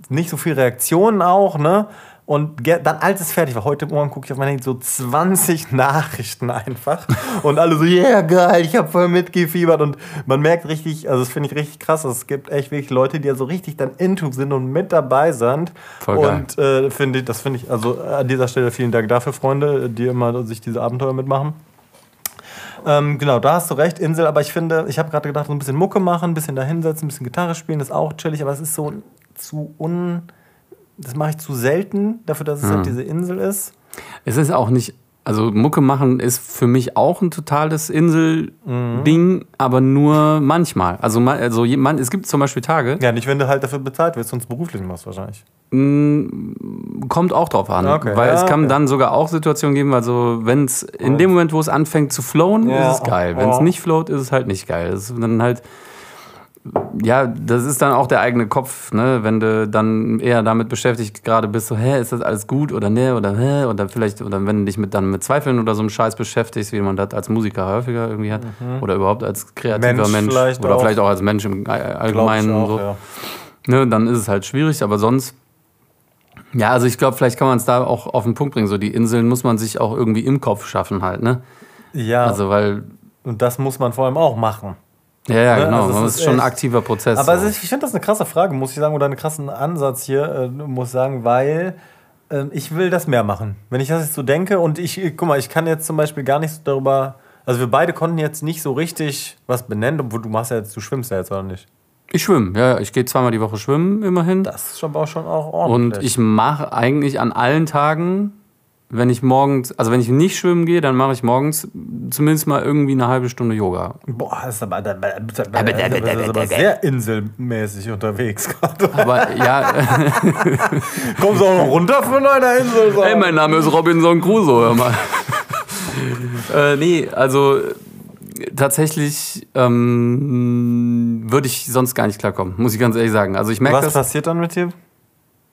nicht so viele Reaktionen auch, ne? Und dann, als es fertig war, heute Morgen gucke ich auf mein Handy so 20 Nachrichten einfach. Und alle so, yeah, geil, ich habe voll mitgefiebert. Und man merkt richtig, also das finde ich richtig krass, es gibt echt wirklich Leute, die ja so richtig dann into sind und mit dabei sind. Voll geil. Und äh, finde ich, das finde ich, also an dieser Stelle vielen Dank dafür, Freunde, die immer sich diese Abenteuer mitmachen. Ähm, genau, da hast du recht, Insel, aber ich finde, ich habe gerade gedacht, so ein bisschen Mucke machen, ein bisschen da hinsetzen, ein bisschen Gitarre spielen, ist auch chillig, aber es ist so zu un. Das mache ich zu selten, dafür, dass es halt diese Insel ist. Es ist auch nicht, also Mucke machen ist für mich auch ein totales Insel-Ding, aber nur manchmal. Also, also man, es gibt zum Beispiel Tage, Ja, nicht, wenn du halt dafür bezahlt wirst, sonst beruflich machst wahrscheinlich. kommt auch drauf an. Okay, weil ja, es kann okay. dann sogar auch Situationen geben, also wenn es in dem Moment, wo es anfängt zu flowen, Ja, ist es geil. Wenn es nicht float, ist es halt nicht geil. Das ist dann halt, ja, das ist dann auch der eigene Kopf, ne? wenn du dann eher damit beschäftigt gerade bist, so, hä, ist das alles gut oder ne, oder hä, oder vielleicht, oder wenn du dich mit, dann mit Zweifeln oder so einem Scheiß beschäftigst, wie man das als Musiker häufiger irgendwie hat, oder überhaupt als kreativer Mhm. Mensch Mensch, vielleicht oder auch. vielleicht auch als Mensch im Allgemeinen. auch, so ja. ne, dann ist es halt schwierig, aber sonst. Ja, also ich glaube, vielleicht kann man es da auch auf den Punkt bringen. So die Inseln muss man sich auch irgendwie im Kopf schaffen halt, ne? Ja, Also weil, und das muss man vor allem auch machen. Ja, ja, Ne, genau, also das ist ist schon ein aktiver Prozess. Aber ist, ich finde das eine krasse Frage, muss ich sagen, oder einen krassen Ansatz hier, äh, muss ich sagen, weil äh, ich will das mehr machen. Wenn ich das jetzt so denke und ich, äh, guck mal, ich kann jetzt zum Beispiel gar nicht so darüber, also wir beide konnten jetzt nicht so richtig was benennen, obwohl du machst ja jetzt, du schwimmst ja jetzt oder nicht. ich schwimme, ja, ich gehe zweimal die Woche schwimmen immerhin. Das ist schon auch schon auch Und ordentlich. ich mache eigentlich an allen Tagen, wenn ich morgens, also wenn ich nicht schwimmen gehe, dann mache ich morgens zumindest mal irgendwie eine halbe Stunde Yoga. Boah, das ist aber, da, da, da, da, da, das ist aber sehr inselmäßig unterwegs gerade. Aber ja, Kommst du auch noch runter von einer Insel? So? Hey, mein Name ist Robinson Crusoe, hör mal. äh, nee, also äh, tatsächlich ähm, würde ich sonst gar nicht klarkommen, muss ich ganz ehrlich sagen. Also ich merke Was das, passiert dann mit dir?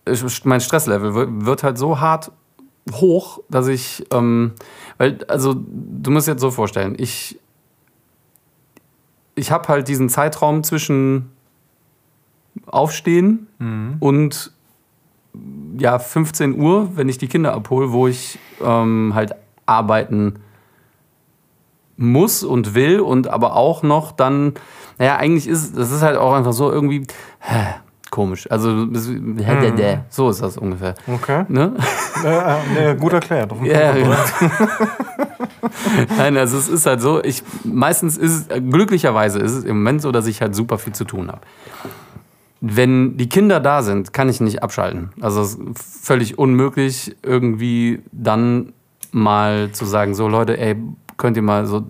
ich- mein Stresslevel wird halt so hart hoch, dass ich, ähm, weil, also du musst jetzt so vorstellen, ich, ich habe halt diesen Zeitraum zwischen Aufstehen und ja, 15 Uhr, wenn ich die Kinder abhole, wo ich ähm, halt arbeiten muss und will und aber auch noch dann, naja, eigentlich ist das ist halt auch einfach so irgendwie hä, komisch. Also das- so ist das ungefähr. Okay. Ne? Äh, äh, gut erklärt. Ja, ja. Nein, also es ist halt so, ich meistens ist es, glücklicherweise ist es im Moment so, dass ich halt super viel zu tun habe. Wenn die Kinder da sind, kann ich nicht abschalten. Also es ist völlig unmöglich, irgendwie dann mal zu sagen, so Leute, ey, könnt ihr mal so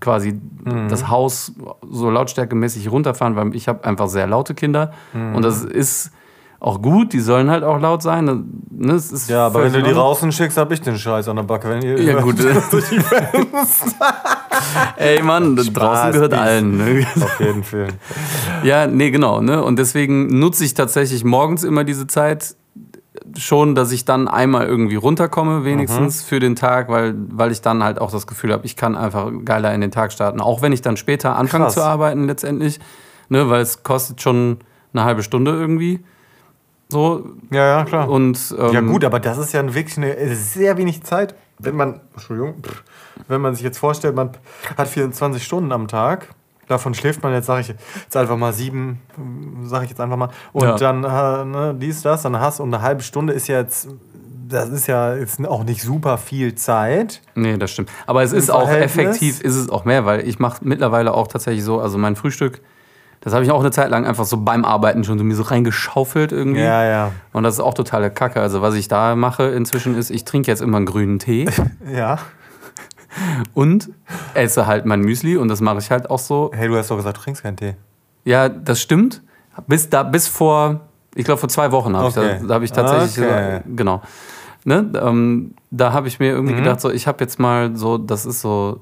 quasi das Haus so lautstärkemäßig runterfahren, weil ich habe einfach sehr laute Kinder und das ist auch gut, die sollen halt auch laut sein. Ne, es ist Ja, aber wenn du die draußen schickst, hab ich den Scheiß an der Backe. Wenn ihr Ja, gut. Ey, Mann, draußen Spaß, gehört Peace. allen. Ne? Auf jeden Fall. Ja, nee, genau. Ne? Und deswegen nutze ich tatsächlich morgens immer diese Zeit schon, dass ich dann einmal irgendwie runterkomme, wenigstens für den Tag, weil, weil ich dann halt auch das Gefühl habe, ich kann einfach geiler in den Tag starten. Auch wenn ich dann später anfange Krass. zu arbeiten letztendlich, ne? weil es kostet schon eine halbe Stunde irgendwie. So. Ja, ja, klar. Und, ähm, ja, gut, aber das ist ja wirklich eine sehr wenig Zeit. Wenn man, Entschuldigung, wenn man sich jetzt vorstellt, man hat 24 Stunden am Tag Davon schläft man jetzt, sage ich jetzt einfach mal sieben, sage ich jetzt einfach mal. Und Ja. dann äh, ne, dies, das, dann hast du und eine halbe Stunde ist ja jetzt, das ist ja jetzt auch nicht super viel Zeit. Nee, das stimmt. Aber es ist auch effektiv, ist es auch mehr, weil ich mache mittlerweile auch tatsächlich so, also mein Frühstück, das habe ich auch eine Zeit lang einfach so beim Arbeiten schon so mir so reingeschaufelt irgendwie. Ja, ja. Und das ist auch totale Kacke. Also was ich da mache inzwischen ist, ich trinke jetzt immer einen grünen Tee Ja. Und esse halt mein Müsli und das mache ich halt auch so. Hey, du hast doch gesagt, du trinkst keinen Tee. Ja, das stimmt. Bis da, bis vor, ich glaube vor zwei Wochen habe Okay. ich da, da habe ich tatsächlich, Okay. so, genau. Ne, ähm, da habe ich mir Mhm. irgendwie gedacht, so ich habe jetzt mal so, das ist so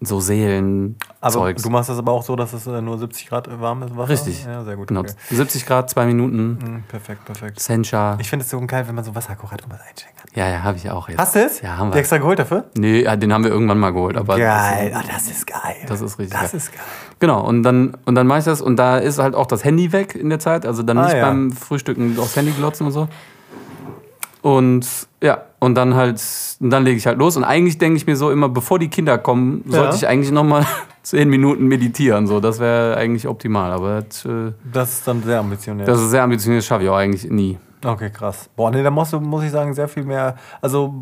so Seelen Aber du machst das aber auch so, dass es äh, nur 70 Grad warm ist, Wasser? Richtig. Ja, sehr gut. Genau. Okay. 70 Grad, zwei Minuten, Mhm, perfekt, perfekt. Sencha. Ich finde es so geil, wenn man so Wasserkocher hat und was einschenken kann. Ja, ja, habe ich auch jetzt. Hast du es? Ja, haben Die wir. extra geholt dafür? Nee, ja, den haben wir irgendwann mal geholt. Aber Geil. Ah, das ist geil. Das ist richtig Das geil. ist geil. Genau, und dann, und dann mache ich das und da ist halt auch das Handy weg in der Zeit. Also dann Ah, nicht ja. beim Frühstücken aufs Handy glotzen und so. Und ja, und dann halt, und dann lege ich halt los. Und eigentlich denke ich mir so immer, bevor die Kinder kommen, sollte Ja. ich eigentlich nochmal zehn Minuten meditieren. So, das wäre eigentlich optimal. Aber das, äh, Das ist dann sehr ambitioniert. das ist sehr ambitioniert, das schaffe ich auch eigentlich nie. okay, krass. Boah, nee, da musst du, muss ich sagen, sehr viel mehr. Also,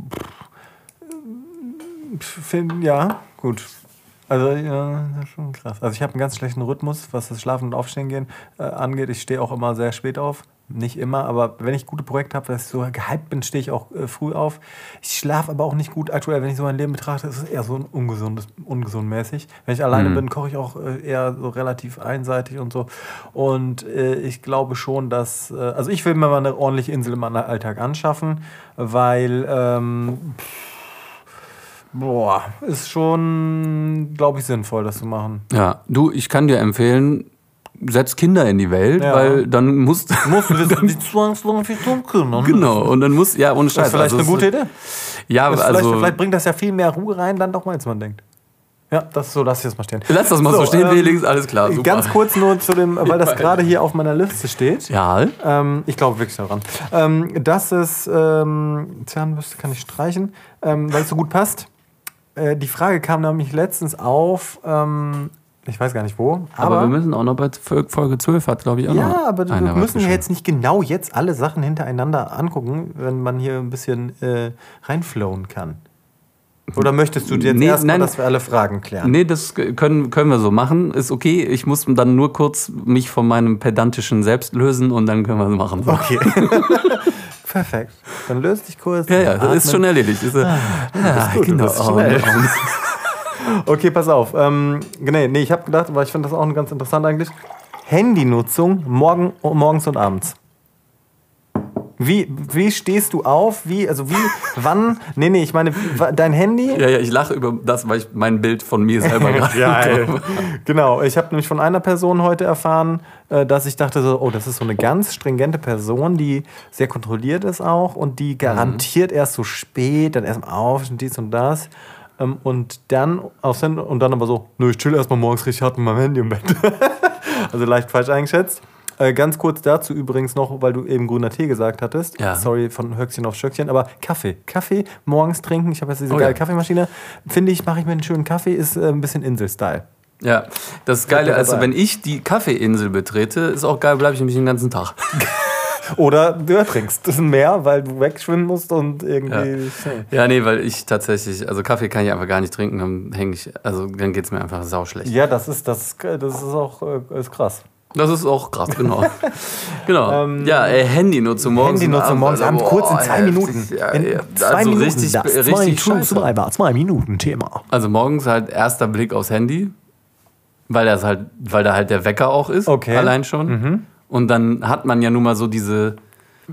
pff, find, ja, gut. Also, ja, das ist schon krass. Also, ich habe einen ganz schlechten Rhythmus, was das Schlafen und Aufstehen gehen äh, angeht. Ich stehe auch immer sehr spät auf. Nicht immer, aber wenn ich gute Projekte habe, dass ich so gehypt bin, stehe ich auch äh, früh auf. Ich schlafe aber auch nicht gut. Aktuell, wenn ich so mein Leben betrachte, ist es eher so ein ungesundes, ungesund mäßig. Wenn ich alleine Mhm. bin, koche ich auch äh, eher so relativ einseitig und so. Und äh, ich glaube schon, dass, äh, also ich will mir mal eine ordentliche Insel in meinem Alltag anschaffen, weil, ähm, boah, ist schon, glaube ich, sinnvoll, das zu machen. Ja, du, ich kann dir empfehlen, setz Kinder in die Welt, Ja. weil dann musst Musst du das die zwangsläufig tun können? Genau, und dann muss, ja, ohne Das Scheiß. ist vielleicht also eine es- gute Idee. Ja, Das also. vielleicht, vielleicht bringt das ja viel mehr Ruhe rein, dann doch mal, als man denkt. Ja, das ist so, lass ich das mal stehen. Lass das mal so, So, stehen, ähm, Felix, alles klar. Super. Ganz kurz nur zu dem, weil das gerade hier auf meiner Liste steht. Ja, Ähm, ich glaube wirklich daran. Ähm, das ist, ähm, Zahnbürste kann ich streichen, ähm, weil es so gut passt. Äh, die Frage kam nämlich letztens auf, ähm, ich weiß gar nicht wo, aber, aber, wir müssen auch noch bei Fol- Folge 12 hat, glaube ich, auch noch. ja, aber wir müssen ja jetzt nicht genau jetzt alle Sachen hintereinander angucken, wenn man hier ein bisschen äh, reinflowen kann. Oder möchtest du jetzt Nee, erstmal, dass wir alle Fragen klären? Nee, das können, können wir so machen. Ist okay. Ich muss dann nur kurz mich von meinem pedantischen Selbst lösen und dann können wir es machen. Okay. Perfekt. Dann löst dich kurz. Ja, ja, das ist atmen. schon erledigt. Ist, äh, ja, gut, du genau. schnell. Okay, pass auf. Ähm, nee, nee, ich habe gedacht, weil ich finde das auch ganz interessant eigentlich. Handynutzung morgen, morgens und abends. Wie, wie stehst du auf? Wie, also wie, wann? Nee, nee, ich meine, dein Handy. Ja, ja, ich lache über das, weil ich mein Bild von mir selber gerade Geil. genau, ich habe nämlich von einer Person heute erfahren, äh, dass ich dachte so, oh, das ist so eine ganz stringente Person, die sehr kontrolliert ist auch und die garantiert erst so spät, dann erst mal auf und dies und das. Ähm, Und dann Handy und dann aber so, nö, ich chill erstmal morgens richtig hart mit meinem Handy im Bett. also leicht falsch eingeschätzt. Äh, ganz kurz dazu übrigens noch, weil du eben grüner Tee gesagt hattest. Ja. Sorry von Höchstchen auf Stöckchen, aber Kaffee. Kaffee morgens trinken. Ich habe jetzt diese Oh geile ja. Kaffeemaschine. Finde ich, mache ich mir einen schönen Kaffee, ist äh, ein bisschen Insel-Style. Ja, das Geile, also wenn ich die Kaffeeinsel betrete, ist auch geil, bleibe ich nämlich den ganzen Tag. Oder du ertrinkst Meer, weil du wegschwimmen musst und irgendwie. Ja, nee, weil ich tatsächlich, also Kaffee kann ich einfach gar nicht trinken, dann hänge ich, also dann geht es mir einfach sauschlecht. Ja, das ist, das, das ist auch äh, ist krass. Das ist auch krass, genau. genau. Ähm, ja, äh, Handynutzung morgens. Handynutzung morgens abends, Abend, also, kurz in zwei ey, Minuten. Ja, in ja, zwei also Minuten. richtig, das. richtig zwei, scheiße. zwei, Minuten Thema. Also morgens halt erster Blick aufs Handy, weil das halt, weil da halt der Wecker auch ist, Okay. Mhm. allein schon. Und dann hat man ja nun mal so diese,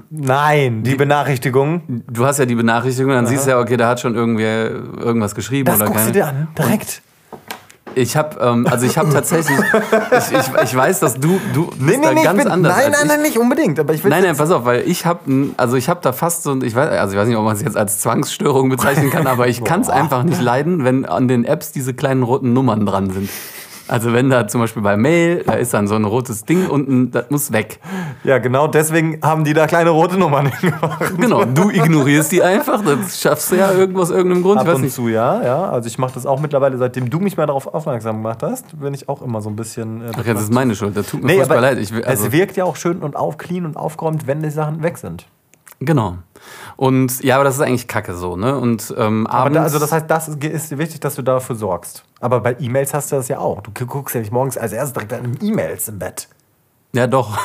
Nein, die Benachrichtigung. du hast ja die Benachrichtigung, dann siehst du ja, okay, da hat schon irgendwer irgendwas geschrieben Das oder guckst du keine. dir an, direkt. Ich habe, ähm, also ich habe tatsächlich, ich, ich, ich weiß, dass du, du Nee, nee, da nee, ganz bin, anders nein, nein, nein, nicht unbedingt. Aber ich will Nein, nein, pass auf, weil ich habe, also ich habe da fast so, ich weiß, also ich weiß nicht, ob man es jetzt als Zwangsstörung bezeichnen kann, aber ich kann es einfach nicht leiden, wenn an den Apps diese kleinen roten Nummern dran sind. Also wenn da zum Beispiel bei Mail, da ist dann so ein rotes Ding unten, das muss weg. Ja, genau deswegen haben die da kleine rote Nummern hingemacht. Genau, du ignorierst die einfach, das schaffst du ja irgendwo aus irgendeinem Grund. Ab ich weiß und nicht. zu, ja, ja. Also ich mache das auch mittlerweile, seitdem du mich mal darauf aufmerksam gemacht hast, bin ich auch immer so ein bisschen. Äh, Ach ja, das ist meine Schuld, das tut mir nee, furchtbar leid. Ich also, es wirkt ja auch schön und auf clean und aufgeräumt, wenn die Sachen weg sind. Genau. Und ja, aber das ist eigentlich kacke so, ne? Und ähm, Aber da, also das heißt, das ist, ist wichtig, dass du dafür sorgst. Aber bei E-Mails hast du das ja auch. Du guckst ja nicht morgens als erstes direkt deine E-Mails im Bett. ja, doch.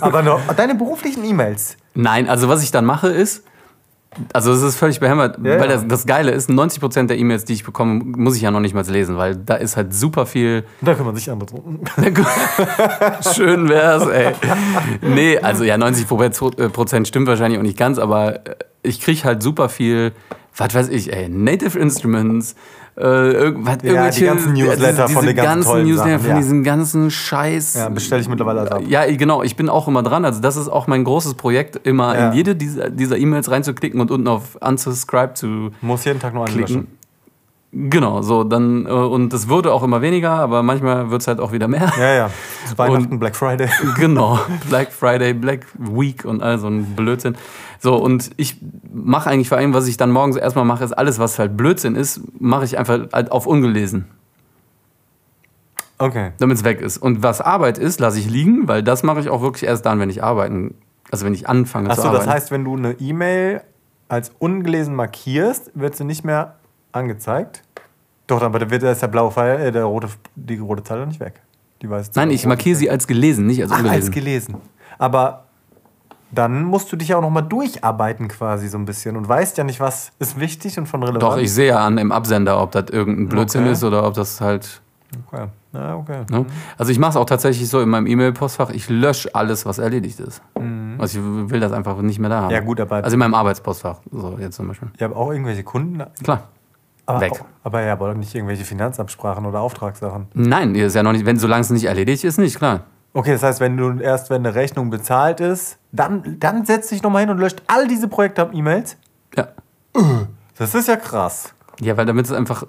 Aber noch, deine beruflichen E-Mails. Nein, also was ich dann mache ist, also es ist völlig behämmert, Ja, weil das, das Geile ist, 90% der E-Mails, die ich bekomme, muss ich ja noch nicht mal lesen, weil da ist halt super viel Da kann man sich drum. Schön wär's, ey. Nee, also ja, 90 Prozent stimmt wahrscheinlich auch nicht ganz, aber äh, ich krieg halt super viel, was weiß ich, ey, Native Instruments, äh, irgendwas, Ja, die irgendwelche, ganzen Newsletter diese von den ganzen tollen Newsletter Sachen, von ja. diesem ganzen Scheiß. Ja, bestelle ich mittlerweile alles ab. Ja, genau, ich bin auch immer dran. Also das ist auch mein großes Projekt, immer Ja. in jede dieser dieser E-Mails reinzuklicken und unten auf Unsubscribe zu Muss jeden Tag nur einen klicken. Genau, so dann äh, und es wurde auch immer weniger, aber manchmal wird es halt auch wieder mehr. Ja, ja. Weihnachten, Black Friday. Genau, Black Friday, Black Week und all so ein Blödsinn. So, und ich mache eigentlich vor allem, was ich dann morgens erstmal mache, ist alles, was halt Blödsinn ist, mache ich einfach halt auf ungelesen, Okay. damit es weg ist. Und was Arbeit ist, lasse ich liegen, weil das mache ich auch wirklich erst dann, wenn ich arbeiten, also wenn ich anfange zu Achso, arbeiten. das heißt, wenn du eine E-Mail als ungelesen markierst, wird sie nicht mehr angezeigt. Doch, aber da wird ist der blaue Pfeil, äh, der rote, die rote Zahl doch nicht weg. Die weiße Nein, ich markiere sie als gelesen, nicht als Ach, ungelesen. als gelesen. Aber dann musst du dich ja auch nochmal durcharbeiten quasi so ein bisschen und weißt ja nicht, was ist wichtig und von Relevanz. Doch, ich sehe ja an im Absender, ob das irgendein Blödsinn Okay. ist oder ob das halt. Okay. Ja, okay. Ne? Also ich mache es auch tatsächlich so in meinem E-Mail-Postfach, ich lösche alles, was erledigt ist. Mhm. Also ich will das einfach nicht mehr da haben. Ja, gut, aber- Also in meinem Arbeitspostfach, so jetzt zum Beispiel. Ich habe auch irgendwelche Kunden. Klar. Aber, Weg. Aber ja, aber nicht irgendwelche Finanzabsprachen oder Auftragssachen. Nein, ist ja noch nicht, wenn solange es nicht erledigt ist, nicht, klar. Okay, das heißt, wenn du erst, wenn eine Rechnung bezahlt ist, dann, dann setzt dich nochmal hin und löscht all diese Projekte-E-Mails. Ja. Das ist ja krass. Ja, weil damit es einfach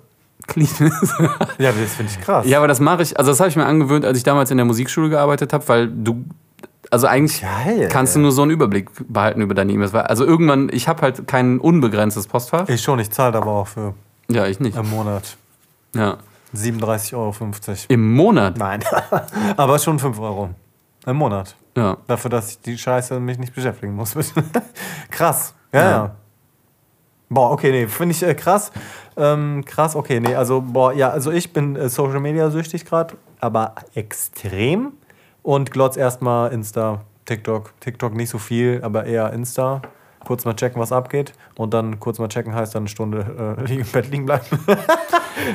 clean ist. Ja, das finde ich krass. ja, aber das mache ich, also das habe ich mir angewöhnt, als ich damals in der Musikschule gearbeitet habe, weil du, also eigentlich Geil. kannst du nur so einen Überblick behalten über deine E-Mails. Also irgendwann, ich habe halt kein unbegrenztes Postfach. Ich schon, ich zahle aber auch für Ja, ich nicht. im Monat Ja. 37,50 Euro. Im Monat? Nein, aber schon 5 Euro im Monat. Ja. Dafür, dass ich die Scheiße mich nicht beschäftigen muss. krass. Ja, ja. Boah, okay, nee, finde ich äh, krass. Ähm, krass, okay, nee, also, boah, ja, also ich bin äh, Social Media süchtig gerade, aber extrem. Und glotz erstmal Insta, TikTok. TikTok nicht so viel, aber eher Insta. Kurz mal checken, was abgeht. Und dann kurz mal checken heißt dann eine Stunde äh, liegen- im Bett liegen bleiben.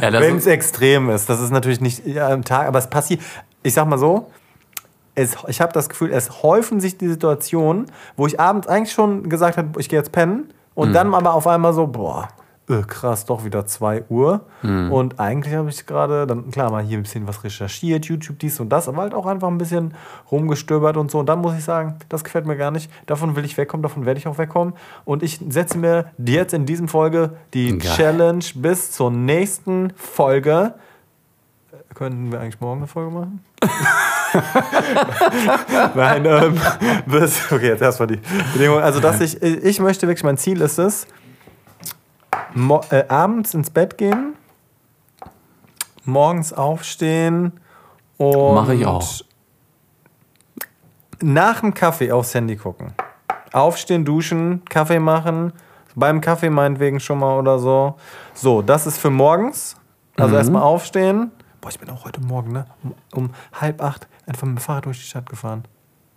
ja Wenn es extrem ist. Das ist natürlich nicht ja, am Tag, aber es passiert. Ich sag mal so, es, ich habe das Gefühl, es häufen sich die Situationen, wo ich abends eigentlich schon gesagt habe, ich gehe jetzt pennen. Und dann aber auf einmal so, boah, äh, krass, doch wieder 2 Uhr. Und eigentlich habe ich gerade, dann klar, mal hier ein bisschen was recherchiert, YouTube dies und das, aber halt auch einfach ein bisschen rumgestöbert und so. Und dann muss ich sagen, das gefällt mir gar nicht. Davon will ich wegkommen, davon werde ich auch wegkommen. Und ich setze mir jetzt in diesem Folge die Geil. Challenge bis zur nächsten Folge. Könnten wir eigentlich morgen eine Folge machen? Nein, ähm, bis, okay, jetzt erstmal die Bedingung. Also, dass ich, ich möchte wirklich, mein Ziel ist es, äh, abends ins Bett gehen, morgens aufstehen und Mache ich auch. nach dem Kaffee aufs Handy gucken. Aufstehen, duschen, Kaffee machen, beim Kaffee meinetwegen schon mal oder so. So, das ist für morgens. Also Mhm. erstmal aufstehen. Boah, ich bin auch heute Morgen, ne? Um, um halb acht einfach mit dem Fahrrad durch die Stadt gefahren.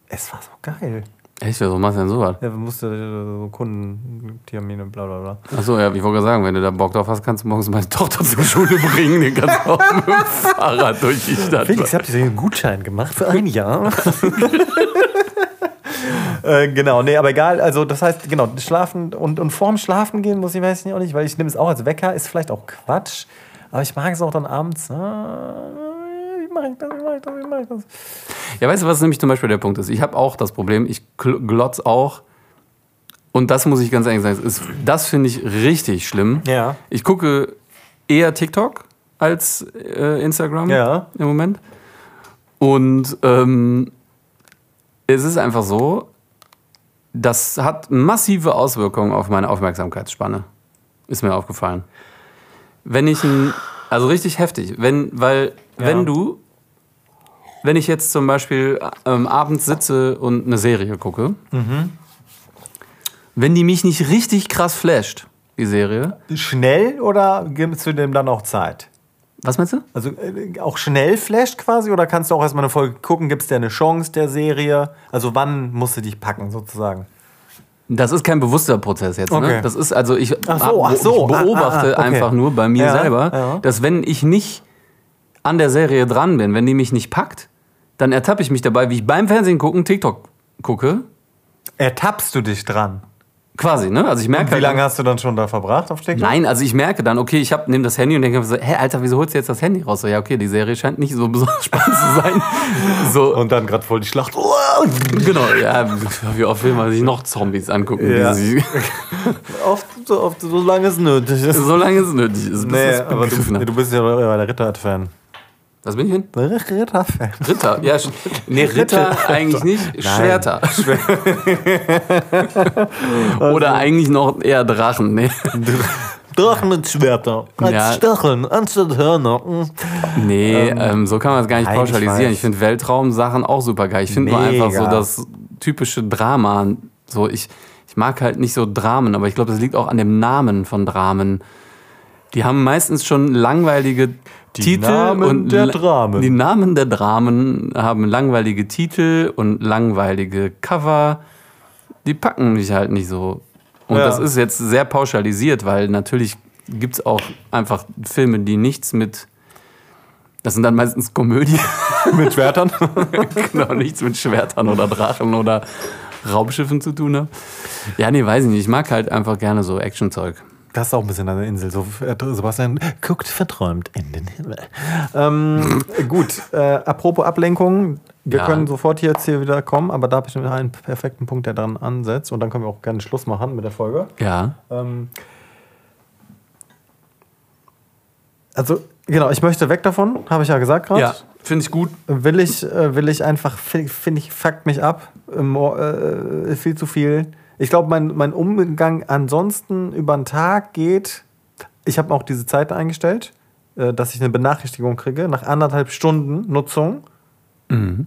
Es war so geil. Echt, so machst du denn sowas? Ja, wir mussten äh, so Kunden, Termine, bla bla bla. Achso, ja, ich wollte gerade sagen, wenn du da Bock drauf hast, kannst du morgens meine Tochter zur Schule bringen, den kannst du auch mit dem Fahrrad durch die Stadt Felix, habt ihr einen Gutschein gemacht für ein Jahr? äh, genau, nee, aber egal. Also, das heißt, genau, schlafen und, und vorm Schlafen gehen muss ich weiß nicht auch nicht, weil ich nehme es auch als Wecker, ist vielleicht auch Quatsch. Aber ich mag es auch dann abends. Wie mache ich das? Wie mache ich das? Wie mache ich das? Ja, weißt du, was nämlich zum Beispiel der Punkt ist? Ich habe auch das Problem, ich gl- glotz auch. Und das muss ich ganz ehrlich sagen, ist, das finde ich richtig schlimm. Ja. Ich gucke eher TikTok als äh, Instagram Ja. im Moment. Und ähm, es ist einfach so, das hat massive Auswirkungen auf meine Aufmerksamkeitsspanne. Ist mir aufgefallen. Wenn ich ein, also richtig heftig, wenn, weil, Ja. wenn du, wenn ich jetzt zum Beispiel ähm, abends sitze und eine Serie gucke, wenn die mich nicht richtig krass flasht, die Serie, Schnell oder gibst du dem dann auch Zeit? was meinst du? Also äh, auch schnell flasht quasi oder kannst du auch erstmal eine Folge gucken? Gibt es dir eine Chance der Serie? Also wann musst du dich packen sozusagen? Das ist kein bewusster Prozess jetzt. Okay. Ne? Das ist also ich, Ach so, ach so. ich beobachte Ah, ah, ah, okay. einfach nur bei mir Ja, selber, ja. dass wenn ich nicht an der Serie dran bin, wenn die mich nicht packt, dann ertappe ich mich dabei, wie ich beim Fernsehen gucken TikTok gucke. Ertappst du dich dran? Quasi, ne? Also ich merke Wie halt- lange hast du dann schon da verbracht auf TikTok? Nein, also ich merke dann, okay, ich nehme das Handy und denke mir so, hä, Alter, wieso holst du jetzt das Handy raus? So, ja, okay, die Serie scheint nicht so besonders spannend zu sein. So, Und dann gerade voll die Schlacht. genau, ja, wie oft will man sich noch Zombies angucken, Ja. Oft, so, oft, solange es nötig ist. solange es nötig ist. bis Nee, aber du, du bist ja der Ritter-Fan. Was bin ich hin? Ritter-Fan. Ritter, ja, nee, Ritter eigentlich nicht, Schwerter. Oder eigentlich noch eher Drachen, ne? Drachen mit Schwerter. Als Ja. Stacheln, anstatt Hörner. Nee, ähm, so kann man es gar nicht nein, ich pauschalisieren. weiß. Ich, finde Weltraumsachen auch super geil. Ich finde nur einfach so das typische Drama. So, ich, ich mag halt nicht so Dramen, aber ich glaube, das liegt auch an dem Namen von Dramen. Die haben meistens schon langweilige Die Titel Namen und der Dramen. Die Namen der Dramen haben langweilige Titel und langweilige Cover. Die packen mich halt nicht so. Und Ja. das ist jetzt sehr pauschalisiert, weil natürlich gibt es auch einfach Filme, die nichts mit. Das sind dann meistens Komödien, Mit Schwertern? genau, nichts mit Schwertern oder Drachen oder Raumschiffen zu tun haben. Ja, nee, weiß ich nicht. Ich mag halt einfach gerne so Actionzeug. Das ist auch ein bisschen an der Insel. So, äh, Sebastian guckt verträumt in den Himmel. Ähm, gut, äh, apropos Ablenkung. Wir Ja. können sofort hier jetzt hier wieder kommen, aber da habe ich noch einen perfekten Punkt, der dran ansetzt. Und dann können wir auch gerne Schluss machen mit der Folge. Ja. Ähm, also, genau, ich möchte weg davon, habe ich ja gesagt gerade. Ja, finde ich gut. Will ich, äh, will ich einfach, finde ich, fuckt mich ab. Äh, viel zu viel. Ich glaube, mein, mein Umgang ansonsten über den Tag geht. Ich habe auch diese Zeit eingestellt, äh, dass ich eine Benachrichtigung kriege nach anderthalb Stunden Nutzung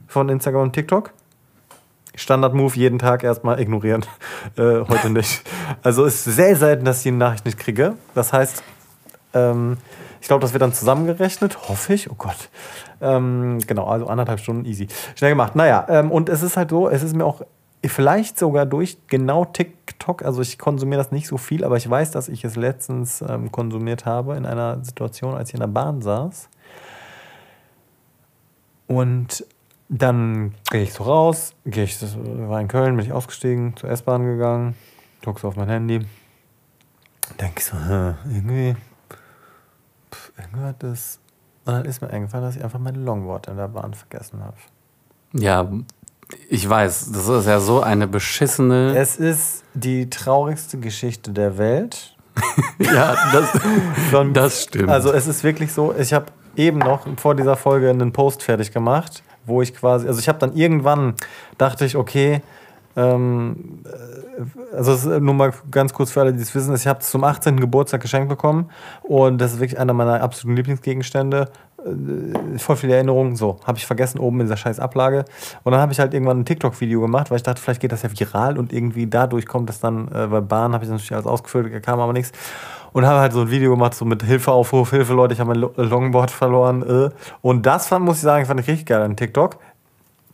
von Instagram und TikTok. Standard-Move jeden Tag erstmal ignorieren. Äh, heute nicht. Also ist sehr selten, dass ich die Nachricht nicht kriege. Das heißt, ähm, ich glaube, das wird dann zusammengerechnet, hoffe ich. Oh Gott. Ähm, genau, also anderthalb Stunden easy. Schnell gemacht. Naja, ähm, und es ist halt so, es ist mir auch vielleicht sogar durch genau TikTok, also ich konsumiere das nicht so viel, aber ich weiß, dass ich es letztens ähm, konsumiert habe in einer Situation, als ich in der Bahn saß. Und dann gehe ich so raus, gehe ich, war in Köln, bin ich ausgestiegen, zur S-Bahn gegangen, guck so auf mein Handy, denke ich so, irgendwie, pff, irgendwas das. Und dann ist mir eingefallen, dass ich einfach mein Longboard in der Bahn vergessen habe. Ja, ich weiß, das ist ja so eine beschissene. Es ist die traurigste Geschichte der Welt. ja, das, Von- das stimmt. Also es ist wirklich so, ich habe eben noch vor dieser Folge einen Post fertig gemacht, wo ich quasi, also ich habe dann irgendwann, dachte ich, okay, ähm, äh, also es ist nur mal ganz kurz für alle, die es wissen, ich habe es zum 18. Geburtstag geschenkt bekommen und das ist wirklich einer meiner absoluten Lieblingsgegenstände. Äh, Voll viele Erinnerungen, so, habe ich vergessen oben in dieser scheiß Ablage. Und dann habe ich halt irgendwann ein TikTok-Video gemacht, weil ich dachte, vielleicht geht das ja viral und irgendwie dadurch kommt das dann, äh, bei Bahn habe ich das natürlich alles ausgefüllt, kam aber nichts. Und habe halt so ein Video gemacht, so mit Hilfeaufruf, Hilfe Leute, ich habe mein Lo- Longboard verloren. Äh. Und das fand, muss ich sagen, fand ich richtig geil an TikTok.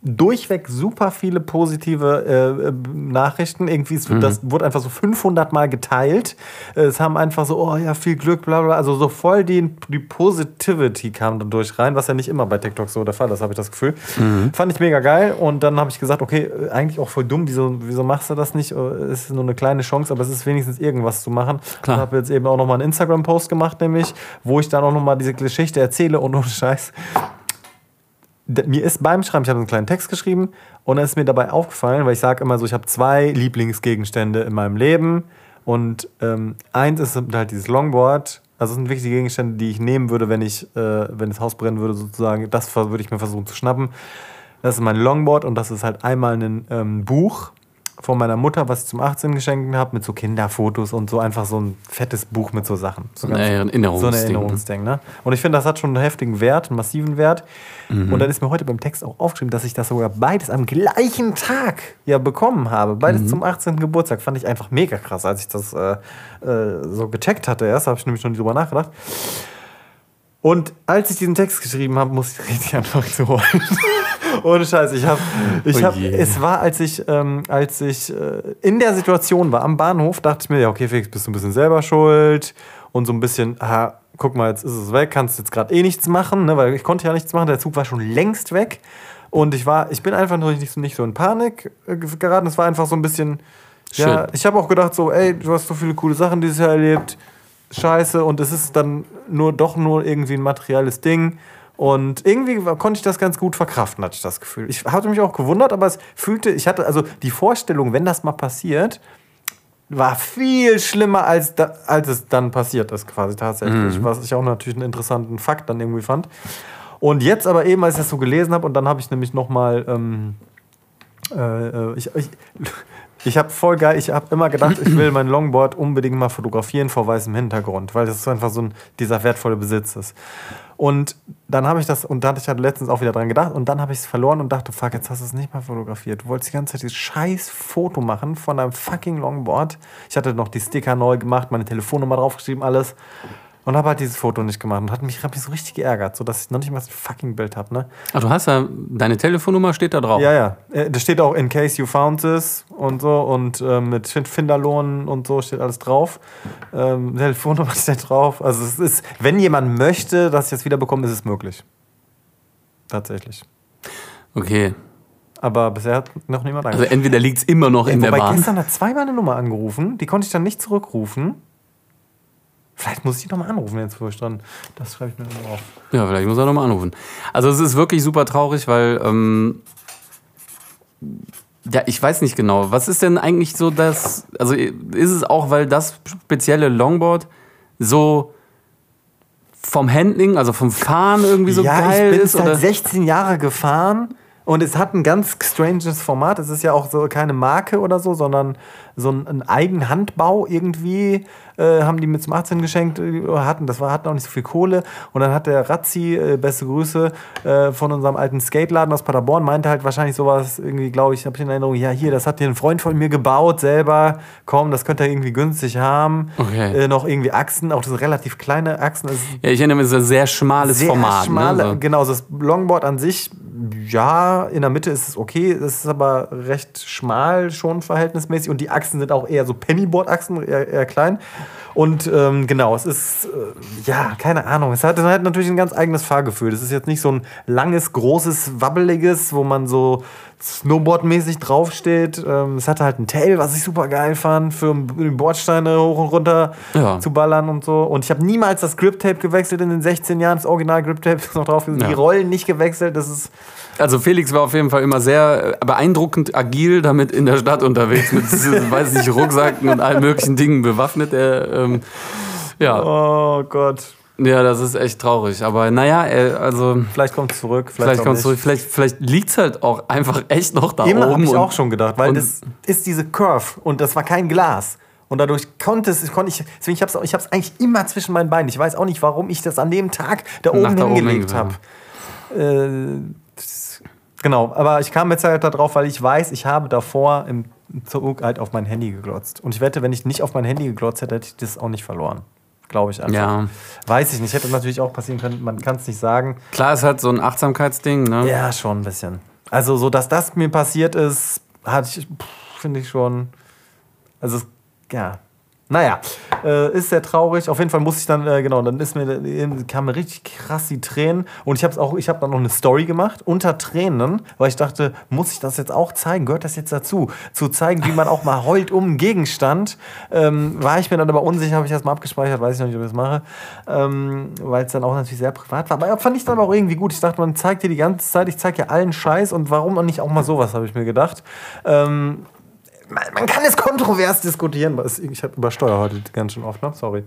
Durchweg super viele positive äh, äh, Nachrichten. Irgendwie, es, das wurde einfach so 500 Mal geteilt. Äh, Es haben einfach so, oh ja, viel Glück, bla bla. Also so voll die, die Positivity kam dadurch rein, was ja nicht immer bei TikTok so der Fall ist, habe ich das Gefühl. Fand ich mega geil. Und dann habe ich gesagt, okay, äh, eigentlich auch voll dumm, wieso, wieso machst du das nicht? Es ist nur eine kleine Chance, aber es ist wenigstens irgendwas zu machen. Klar. Ich habe jetzt eben auch nochmal einen Instagram-Post gemacht, nämlich, wo ich dann auch nochmal diese Geschichte erzähle und ohne Scheiß. Mir ist beim Schreiben, ich habe einen kleinen Text geschrieben und dann ist mir dabei aufgefallen, weil ich sage immer so, ich habe zwei Lieblingsgegenstände in meinem Leben und ähm, eins ist halt dieses Longboard. Also das sind die Gegenstände, die ich nehmen würde, wenn ich, äh, wenn das Haus brennen würde sozusagen. Das würde ich mir versuchen zu schnappen. Das ist mein Longboard und das ist halt einmal ein ähm, Buch von meiner Mutter, was ich zum 18 geschenkt habe, mit so Kinderfotos und so einfach so ein fettes Buch mit so Sachen. So, ein Erinnerungsding. so ein Erinnerungsding. Ne? Und ich finde, das hat schon einen heftigen Wert, einen massiven Wert. Mhm. Und dann ist mir heute beim Text auch aufgeschrieben, dass ich das sogar beides am gleichen Tag ja bekommen habe. Beides Mhm. zum 18. Geburtstag. Fand ich einfach mega krass, als ich das äh, äh, so gecheckt hatte. Erst habe ich nämlich schon drüber nachgedacht. Und als ich diesen Text geschrieben habe, musste ich richtig anfangen zu heulen. Ohne Scheiß. Ich habe, ich Oh hab, es war, als ich, ähm, als ich äh, in der Situation war am Bahnhof, dachte ich mir, ja, okay, Felix, bist du ein bisschen selber schuld und so ein bisschen, ah, guck mal, jetzt ist es weg, kannst jetzt gerade eh nichts machen, ne, weil ich konnte ja nichts machen, der Zug war schon längst weg und ich war, ich bin einfach nur nicht, so- nicht so in Panik äh, geraten. Es war einfach so ein bisschen, ja, Shit. ich habe auch gedacht so, ey, du hast so viele coole Sachen dieses Jahr erlebt, scheiße und es ist dann nur doch nur irgendwie ein materielles Ding. Und irgendwie konnte ich das ganz gut verkraften, hatte ich das Gefühl. Ich hatte mich auch gewundert, aber es fühlte, ich hatte also die Vorstellung, wenn das mal passiert, war viel schlimmer, als, da, als es dann passiert ist, quasi tatsächlich. Was ich auch natürlich einen interessanten Fakt dann irgendwie fand. Und jetzt aber eben, als ich das so gelesen habe, und dann habe ich nämlich nochmal. Ähm, äh, äh, ich ich, ich habe voll geil, ich habe immer gedacht, ich will mein Longboard unbedingt mal fotografieren vor weißem Hintergrund, weil das einfach so ein, dieser wertvolle Besitz ist. Und dann habe ich das, und da hatte ich halt letztens auch wieder dran gedacht, und dann habe ich es verloren und dachte, fuck, jetzt hast du es nicht mal fotografiert. Du wolltest die ganze Zeit dieses scheiß Foto machen von deinem fucking Longboard. Ich hatte noch die Sticker neu gemacht, meine Telefonnummer draufgeschrieben, alles. Und habe halt dieses Foto nicht gemacht und hat mich, hab mich so richtig geärgert, sodass ich noch nicht mal das fucking Bild habe, ne? Ach, du hast ja, deine Telefonnummer steht da drauf. Ja, ja. Äh, Das steht auch in case you found this und so und ähm, mit Fin- Finderlohn und so steht alles drauf. Ähm, Telefonnummer steht drauf. Also es ist, wenn jemand möchte, dass ich es wieder bekomme, ist es möglich. Tatsächlich. Okay. Aber bisher hat noch niemand Also angerufen. entweder liegt es immer noch in der Wobei Bahn. gestern hat zweimal eine Nummer angerufen, die konnte ich dann nicht zurückrufen. Vielleicht muss ich nochmal anrufen jetzt, wo ich dran. Das schreibe ich mir nochmal auf. Ja, vielleicht muss er nochmal anrufen. Also es ist wirklich super traurig, weil, ähm, ja, ich weiß nicht genau. Was ist denn eigentlich so das, also ist es auch, weil das spezielle Longboard so vom Handling, also vom Fahren irgendwie so ja, geil ich bin ist? seit Oder? 16 Jahre gefahren und es hat ein ganz stranges Format. Es ist ja auch so keine Marke oder so, sondern so ein, ein Eigenhandbau irgendwie. Äh, haben die mit zum 18 geschenkt, äh, hatten, das war, hatten auch nicht so viel Kohle. Und dann hat der Razzi, äh, beste Grüße, äh, von unserem alten Skateladen aus Paderborn, meinte halt wahrscheinlich sowas, irgendwie, glaube ich, habe ich in Erinnerung, ja, hier, das hat hier ein Freund von mir gebaut selber. Komm, das könnte er irgendwie günstig haben. Okay. Äh, noch irgendwie Achsen, auch das relativ kleine Achsen. Ja, ich erinnere mich, ist ein sehr schmales sehr Format. schmale, ne? so. genau, das Longboard an sich, ja, in der Mitte ist es okay, es ist aber recht schmal schon verhältnismäßig und die Achsen sind auch eher so Pennyboard-Achsen, eher, eher klein. Und ähm, genau, es ist, äh, ja, keine Ahnung, es hat, es hat natürlich ein ganz eigenes Fahrgefühl. Das ist jetzt nicht so ein langes, großes, wabbeliges, wo man so Snowboard-mäßig draufsteht. Ähm, es hatte halt ein Tail, was ich super geil fand, für die Bordsteine hoch und runter Ja. zu ballern und so. Und ich habe niemals das Grip-Tape gewechselt in den 16 Jahren. Das Original Grip-Tape ist noch drauf. Die Ja. Rollen nicht gewechselt. Das ist Also Felix war auf jeden Fall immer sehr äh, beeindruckend agil damit in der Stadt unterwegs mit, weiß nicht, Rucksacken und allen möglichen Dingen bewaffnet. Er, ähm, ja. Oh Gott. ja, das ist echt traurig. Aber naja, äh, also Vielleicht kommt es zurück. Vielleicht, vielleicht kommt es zurück. Vielleicht, vielleicht liegt es halt auch einfach echt noch da habe oben. ich und- auch schon gedacht, weil das ist diese Curve und das war kein Glas. Und dadurch konnte es, konnte ich, deswegen ich habe es ich hab's eigentlich immer zwischen meinen Beinen. Ich weiß auch nicht, warum ich das an dem Tag da Nach oben oben hingelegt habe. Äh, genau, aber ich kam jetzt halt darauf, weil ich weiß, ich habe davor im Zug halt auf mein Handy geglotzt. Und ich wette, wenn ich nicht auf mein Handy geglotzt hätte, hätte ich das auch nicht verloren. Glaube ich einfach. Ja, Weiß ich nicht, hätte natürlich auch passieren können, man kann es nicht sagen. klar, es hat so ein Achtsamkeitsding. Ne? Ja, schon ein bisschen. Also, so dass das mir passiert ist, hatte ich, finde ich schon. Also, ja. Naja, äh, ist sehr traurig. Auf jeden Fall muss ich dann, äh, genau, dann ist mir, kam mir richtig krass die Tränen. Und ich habe auch, ich habe dann noch eine Story gemacht unter Tränen, weil ich dachte, muss ich das jetzt auch zeigen? Gehört das jetzt dazu? Zu zeigen, wie man auch mal heult um einen Gegenstand. Ähm, war ich mir dann aber unsicher, habe ich erst mal abgespeichert, weiß ich noch nicht, ob ich das mache. Ähm, weil es dann auch natürlich sehr privat war. Aber fand ich dann auch irgendwie gut. Ich dachte, man zeigt dir die ganze Zeit, ich zeige ja allen Scheiß und warum auch nicht auch mal sowas, habe ich mir gedacht. Ähm, man, man kann es kontrovers diskutieren. Ich habe übersteuert heute ganz schön oft, ne? Sorry.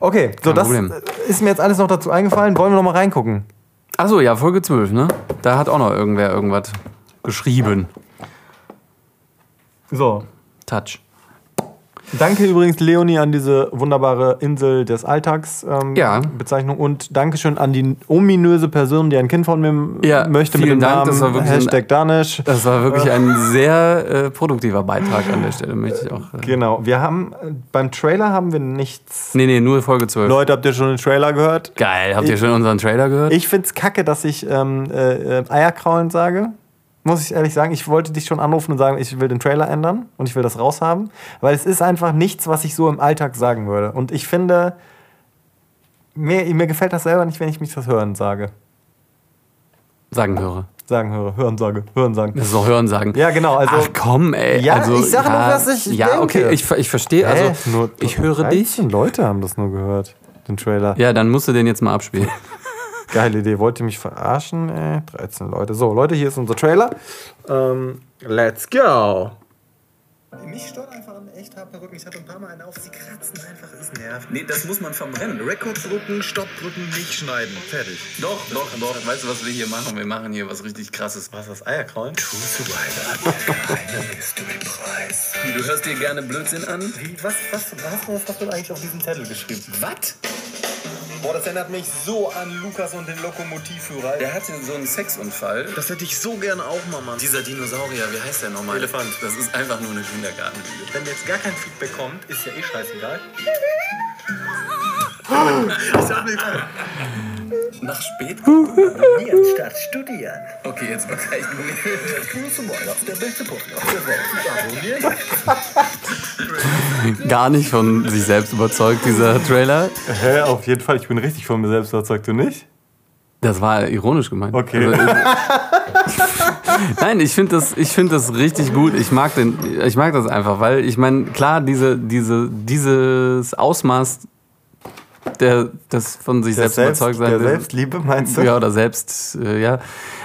Okay, so Kein das Problem. ist mir jetzt alles noch dazu eingefallen. Wollen wir noch mal reingucken? Achso, ja, Folge 12, ne? Da hat auch noch irgendwer irgendwas. geschrieben. So. Touch. Danke übrigens, Leonie, an diese wunderbare Insel des Alltags ähm, Ja. Bezeichnung und Dankeschön an die ominöse Person, die ein Kind von mir Ja, möchte mit dem Dank, Namen Hashtag Danish. Das war wirklich ein sehr äh, produktiver Beitrag an der Stelle, möchte ich auch. Äh, Genau, wir haben äh, beim Trailer haben wir nichts. nee, nee, nur Folge 12. Leute, habt ihr schon den Trailer gehört? Geil, habt ihr schon unseren Trailer gehört? Ich find's kacke, dass ich ähm, äh, äh, Eierkraulen sage. Muss ich ehrlich sagen, ich wollte dich schon anrufen und sagen, ich will den Trailer ändern und ich will das raushaben, weil es ist einfach nichts, was ich so im Alltag sagen würde. Und ich finde, mir, mir gefällt das selber nicht, wenn ich mich das Hören sage. Sagen höre. Sagen höre, Hören sage, Hören sagen. Das ist auch Hören sagen. Ja, genau. Also, Ach komm, ey. Ja, also, ich sag nur, ja, was ich Ja, denke. okay, ich, ich verstehe. Also, Nur ich höre dich. 13 Leute haben das nur gehört, den Trailer. Ja, dann musst du den jetzt mal abspielen. Geile Idee. Wollt ihr mich verarschen? Ey, 13 Leute. So, Leute, hier ist unser Trailer. Ähm, let's go. Mich stört einfach ein echt harter Rücken. Ich hatte ein paar Mal einen auf. Sie kratzen einfach, ist nervig. Nee, das muss man verbrennen. Record drücken, Stopp drücken, nicht schneiden. Fertig. Doch, doch, doch. Weißt du, was wir hier machen? Wir machen hier was richtig krasses. Was ist das? Eierkraulen? True Survivor geheime Mystery-Preis. Du hörst dir gerne Blödsinn an? Wie, was, was, was, was hast du eigentlich auf diesen Zettel geschrieben? Was? Boah, das erinnert mich so an Lukas und den Lokomotivführer. Der hatte so einen Sexunfall. Das hätte ich so gerne auch mal, Mann. Dieser Dinosaurier, wie heißt der nochmal? Elefant. Das ist einfach nur eine Kindergartenlüge. Wenn jetzt gar kein Feedback kommt, ist ja eh scheißegal. ich sag nicht. Nach spät? Studieren statt studieren. Okay, jetzt war gleich. True Survivor, der beste. Abonnieren. Gar nicht von sich selbst überzeugt, dieser Trailer. Hä, auf jeden Fall. Ich bin richtig von mir selbst überzeugt, du nicht? Das war ironisch gemeint. Okay. Also, Nein, ich finde das, ich find das richtig gut. Ich mag, den, ich mag das einfach, weil ich meine, klar, diese, diese, dieses Ausmaß der, des von sich Der, selbst, Selbst, überzeugt sein. der Selbstliebe, meinst du? Ja, oder selbst, äh, ja.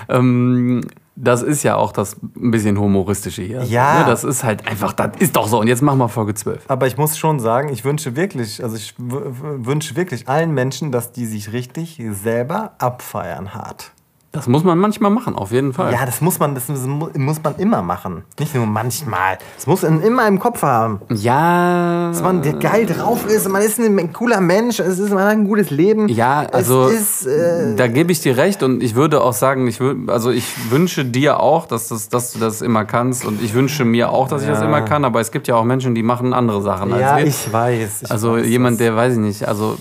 Ähm, das ist ja auch das ein bisschen humoristische hier. Ja. Ne, das ist halt einfach, das ist doch so. Und jetzt machen wir Folge 12. Aber ich muss schon sagen, ich wünsche wirklich, also ich wünsche wirklich allen Menschen, dass die sich richtig selber abfeiern hart. Das muss man manchmal machen, auf jeden Fall. Ja, das muss man, das mu- muss man immer machen. Nicht nur manchmal. Das muss man immer im Kopf haben. Ja. Dass man der geil drauf ist, man ist ein cooler Mensch, es ist, man hat ein gutes Leben. Ja, also ist, äh, da gebe ich dir recht und ich würde auch sagen, ich würd, also ich wünsche dir auch, dass, das, dass du das immer kannst und ich wünsche mir auch, dass ich das Ja. immer kann, aber es gibt ja auch Menschen, die machen andere Sachen ja, als wir. ich weiß. Ich also weiß, jemand, der, weiß ich nicht, also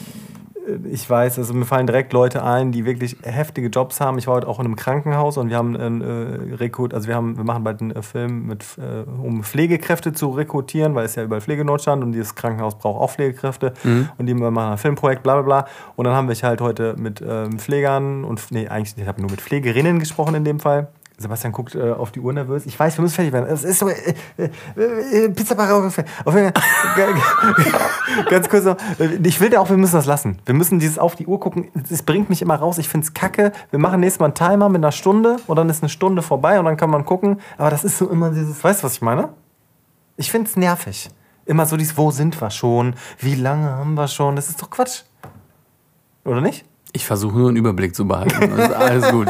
ich weiß, also mir fallen direkt Leute ein, die wirklich heftige Jobs haben. Ich war heute auch in einem Krankenhaus und wir haben einen äh, Rekrut, also wir haben, wir machen bald einen äh, Film mit, äh, um Pflegekräfte zu rekrutieren, weil es ja überall Pflegenotstand und dieses Krankenhaus braucht auch Pflegekräfte und die machen ein Filmprojekt, bla bla bla. Und dann haben wir halt heute mit ähm, Pflegern und nee, eigentlich, ich habe nur mit Pflegerinnen gesprochen in dem Fall. Sebastian guckt äh, auf die Uhr nervös. Ich weiß, wir müssen fertig werden. Es ist so. Äh, äh, äh, Pizza Barra. Auf jeden Fall. Ganz kurz noch. Ich will da auch, wir müssen das lassen. Wir müssen dieses auf die Uhr gucken. Es bringt mich immer raus. Ich finde es kacke. Wir machen nächstes Mal einen Timer mit einer Stunde und dann ist eine Stunde vorbei und dann kann man gucken. Aber das ist so immer dieses. Weißt du, was ich meine? Ich finde es nervig. Immer so dieses, wo sind wir schon? Wie lange haben wir schon? Das ist doch Quatsch. Oder nicht? Ich versuche nur einen Überblick zu behalten. Alles gut.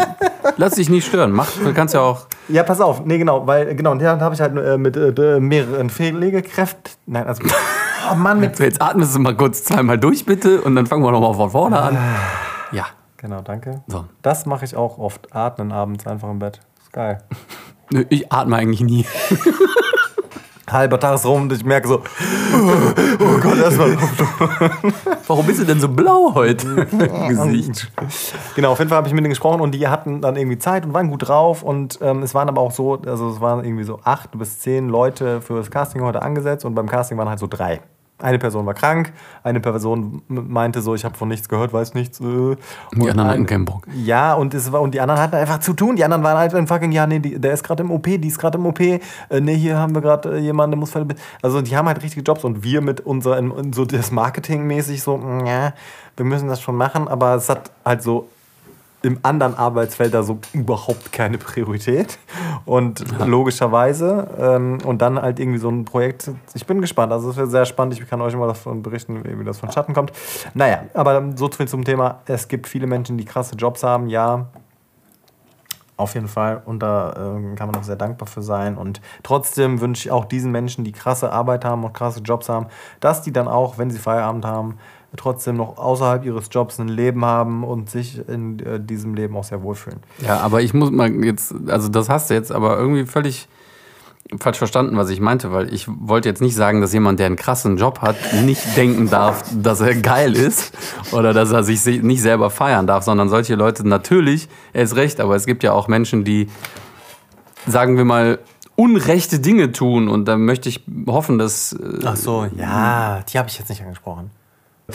Lass dich nicht stören. Mach, du kannst ja auch. Ja, pass auf. Nee, genau, weil, genau, und dann habe ich halt äh, mit äh, mehreren Pflegekräften. Nein, also. Oh Mann, mit. Jetzt atmest du mal kurz zweimal durch, bitte, und dann fangen wir nochmal von vorne an. Ja. Genau, danke. So. Das mache ich auch oft. Atmen abends einfach im Bett. Ist geil. Nö, Ich atme eigentlich nie. Halber Tag ist rum und ich merke so, oh Gott, erstmal. Warum bist du denn so blau heute? Im Gesicht. Genau, auf jeden Fall habe ich mit denen gesprochen und die hatten dann irgendwie Zeit und waren gut drauf. Und ähm, es waren aber auch so, also es waren irgendwie so acht bis zehn Leute für das Casting heute angesetzt und beim Casting waren halt so drei. Eine Person war krank, eine Person meinte so, ich habe von nichts gehört, weiß nichts. Äh. Und Die anderen hatten ein- keinen Bock. Ja, und, es war, und die anderen hatten einfach zu tun. Die anderen waren halt ein fucking, ja, nee, die, der ist gerade im OP, die ist gerade im OP. Äh, nee, hier haben wir gerade äh, jemanden, der muss. Also, die haben halt richtige Jobs und wir mit unserem, so das Marketingmäßig so, mm, ja, wir müssen das schon machen, aber es hat halt so im anderen Arbeitsfeld da so überhaupt keine Priorität. Und logischerweise, ähm, und dann halt irgendwie so ein Projekt, ich bin gespannt, also es wird sehr spannend, ich kann euch mal davon berichten, wie das von Schatten kommt. Naja, aber so viel zum Thema, es gibt viele Menschen, die krasse Jobs haben, ja. Auf jeden Fall. Und da ähm, kann man auch sehr dankbar für sein. Und trotzdem wünsche ich auch diesen Menschen, die krasse Arbeit haben und krasse Jobs haben, dass die dann auch, wenn sie Feierabend haben, trotzdem noch außerhalb ihres Jobs ein Leben haben und sich in äh, diesem Leben auch sehr wohlfühlen. Ja, aber ich muss mal jetzt, also das hast du jetzt aber irgendwie völlig falsch verstanden, was ich meinte, weil ich wollte jetzt nicht sagen, dass jemand, der einen krassen Job hat, nicht denken darf, dass er geil ist oder dass er sich nicht selber feiern darf, sondern solche Leute natürlich, er ist recht, aber es gibt ja auch Menschen, die, sagen wir mal, unrechte Dinge tun und da möchte ich hoffen, dass äh, Ach so, ja, die habe ich jetzt nicht angesprochen.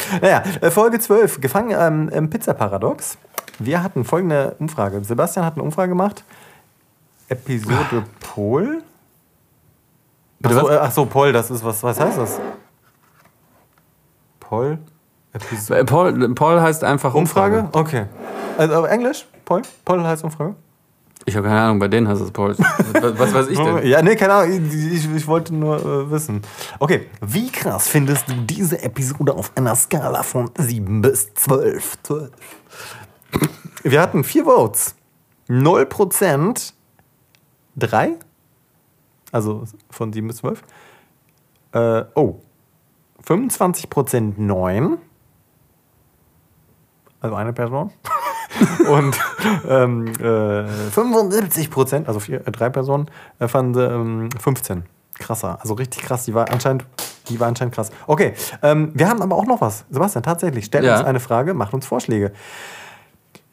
Naja, äh, Folge 12, gefangen ähm, im Pizza-Paradox. Wir hatten folgende Umfrage. Sebastian hat eine Umfrage gemacht. Episode Pol. Ach so, äh, ach so, Pol, das ist was. Was heißt das? Pol? Episode. Äh, Paul, Paul heißt einfach Umfrage? Okay. Also auf Englisch? Pol? Pol heißt Umfrage? Ich habe keine Ahnung, bei denen heißt es Paul. Was, was weiß ich denn? Ja, nee, keine Ahnung. Ich, ich wollte nur äh, wissen. Okay, wie krass findest du diese Episode auf einer Skala von 7 bis 12? 12. Wir hatten vier Votes. 0%, 3. Also von 7 bis 12. Äh, oh. 25% 9. Also eine Person. Und ähm, äh, 75 Prozent, also vier, äh, drei Personen, äh, fanden ähm, 15. Krasser, also richtig krass. Die war anscheinend, die war anscheinend krass. Okay, ähm, wir haben aber auch noch was. Sebastian, tatsächlich, stellt Ja. uns eine Frage, macht uns Vorschläge.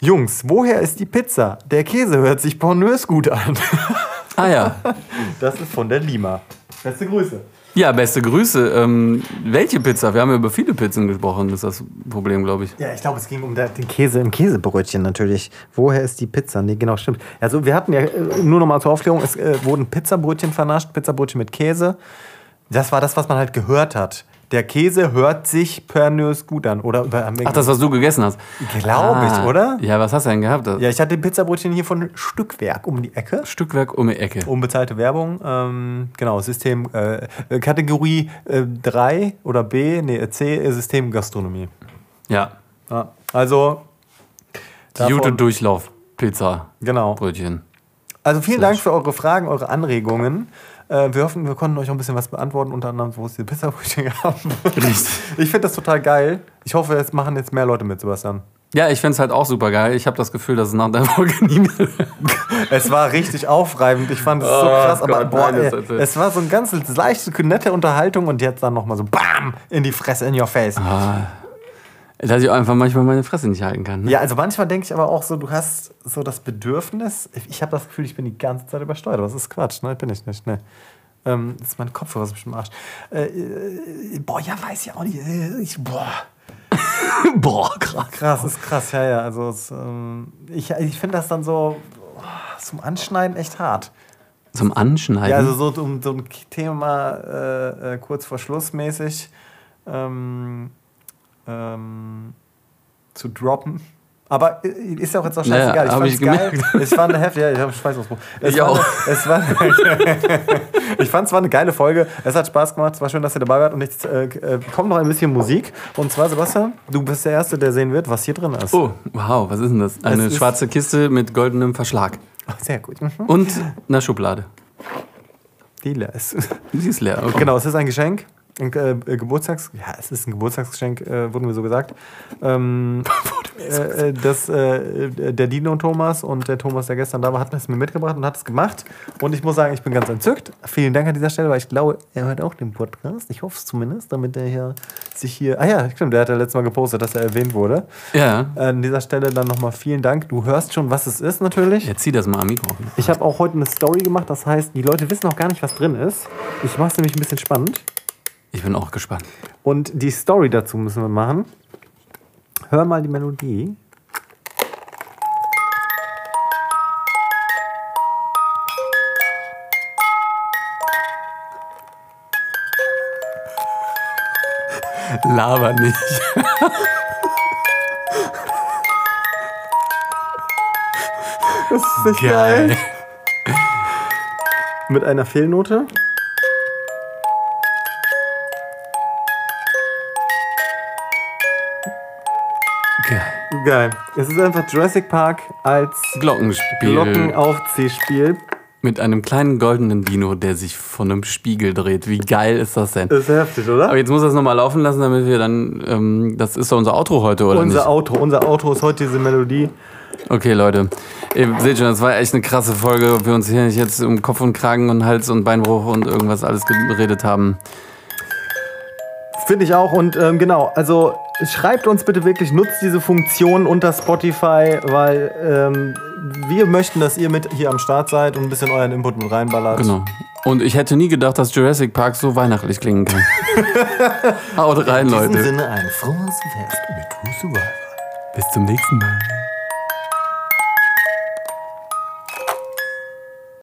Jungs, woher ist die Pizza? Der Käse hört sich pornös gut an. Ah ja. Das ist von der Lima. Beste Grüße. Ja, beste Grüße. Ähm, welche Pizza? Wir haben ja über viele Pizzen gesprochen, ist das Problem, glaube ich. Ja, ich glaube, es ging um den Käse im Käsebrötchen natürlich. Woher ist die Pizza? Nee, genau, stimmt. Also wir hatten ja, äh, nur noch mal zur Aufklärung, es äh, wurden Pizzabrötchen vernascht, Pizzabrötchen mit Käse. Das war das, was man halt gehört hat. Der Käse hört sich pernös gut an. Oder Ach, das, was du gegessen hast. Glaube ich, oder? Ja, was hast du denn gehabt? Ja, ich hatte Pizzabrötchen hier von Stückwerk um die Ecke. Stückwerk um die Ecke. Unbezahlte Werbung. Ähm, genau, System, äh, Kategorie äh, 3 oder B, nee, C, System Gastronomie. Ja. Ja, also. Die gute davon- Durchlauf-Pizza. Genau. Brötchen. Also vielen Dank für eure Fragen, eure Anregungen. Äh, wir hoffen, wir konnten euch auch ein bisschen was beantworten, unter anderem, wo es die Pizzabrötchen gab. Ich finde das total geil. Ich hoffe, es machen jetzt mehr Leute mit, Sebastian. Ja, ich find's halt auch super geil. Ich habe das Gefühl, dass es nach der Folge nie mehr. Es war richtig aufreibend. Ich fand es so Oh krass. Aber Gott, boah, nein, ey, es war so eine ganz leichte, nette Unterhaltung und jetzt dann nochmal so BAM! In die Fresse, in your face. Dass ich einfach manchmal meine Fresse nicht halten kann. Ne? Ja, also manchmal denke ich aber auch so, du hast so das Bedürfnis. Ich habe das Gefühl, ich bin die ganze Zeit übersteuert. Aber das ist Quatsch, ne? Bin ich nicht, ne? Ähm, das ist mein Kopfhörer ist bestimmt im Arsch. Äh, äh, boah, ja, weiß ich auch nicht. Äh, Ich, boah. Boah, krass. Krass, ist krass, ja, ja. Also es, ähm, ich, ich finde das dann so zum Anschneiden echt hart. Zum Anschneiden. Ja, also so um so ein Thema äh, äh, kurz vor Schluss mäßig ähm, ähm, zu droppen. Aber äh, ist ja auch jetzt auch Naja, scheißegal. hab ich ich fand's geil. Es war eine heftige, ja, ich habe Schweißausbruch. Es Ich war auch. Eine, es war, ich fand es war eine geile Folge. Es hat Spaß gemacht. Es war schön, dass ihr dabei wart. Und jetzt äh, äh, kommt noch ein bisschen Musik. Und zwar, Sebastian, du bist der Erste, der sehen wird, was hier drin ist. Oh, wow, was ist denn das? Eine ist- schwarze Kiste mit goldenem Verschlag. Sehr gut. Mhm. Und einer Schublade. Die ist. Die ist leer. Okay. Genau, es ist ein Geschenk. Ein äh, äh, Geburtstags... Ja, es ist ein Geburtstagsgeschenk, äh, wurden mir so gesagt. Ähm, äh, äh, das, äh, der Dino Thomas und der Thomas, der gestern da war, hat es mir mitgebracht und hat es gemacht. Und ich muss sagen, ich bin ganz entzückt. Vielen Dank an dieser Stelle, weil ich glaube, er hört auch den Podcast. Ich hoffe es zumindest, damit er hier sich hier... Ah ja, stimmt, der hat ja letztes Mal gepostet, dass er erwähnt wurde. Ja. An dieser Stelle dann nochmal vielen Dank. Du hörst schon, was es ist natürlich. Jetzt zieh das mal am Mikro. Ich habe auch heute eine Story gemacht, das heißt, die Leute wissen noch gar nicht, was drin ist. Ich mache es nämlich ein bisschen spannend. Ich bin auch gespannt. Und die Story dazu müssen wir machen. Hör mal die Melodie. Laber nicht. Das ist nicht geil. Mit einer Fehlnote. Geil. geil. Es ist einfach Jurassic Park als Glockenspiel. Glockenaufziehspiel. Mit einem kleinen goldenen Dino, der sich von einem Spiegel dreht. Wie geil ist das denn? Das ist heftig, oder? Aber jetzt muss das nochmal laufen lassen, damit wir dann. Ähm, das ist doch unser Outro heute, oder unser nicht? Auto, unser Auto ist heute diese Melodie. Okay, Leute. Ihr seht schon, das war echt eine krasse Folge, ob wir uns hier nicht jetzt um Kopf und Kragen und Hals und Beinbruch und irgendwas alles geredet haben. Finde ich auch. Und ähm, genau, also schreibt uns bitte wirklich, nutzt diese Funktion unter Spotify, weil ähm, wir möchten, dass ihr mit hier am Start seid und ein bisschen euren Input mit reinballert. Genau. Und ich hätte nie gedacht, dass Jurassic Park so weihnachtlich klingen kann. Haut rein, In diesem Leute. Sinne ein frohes Fest mit Survivor. Bis zum nächsten Mal.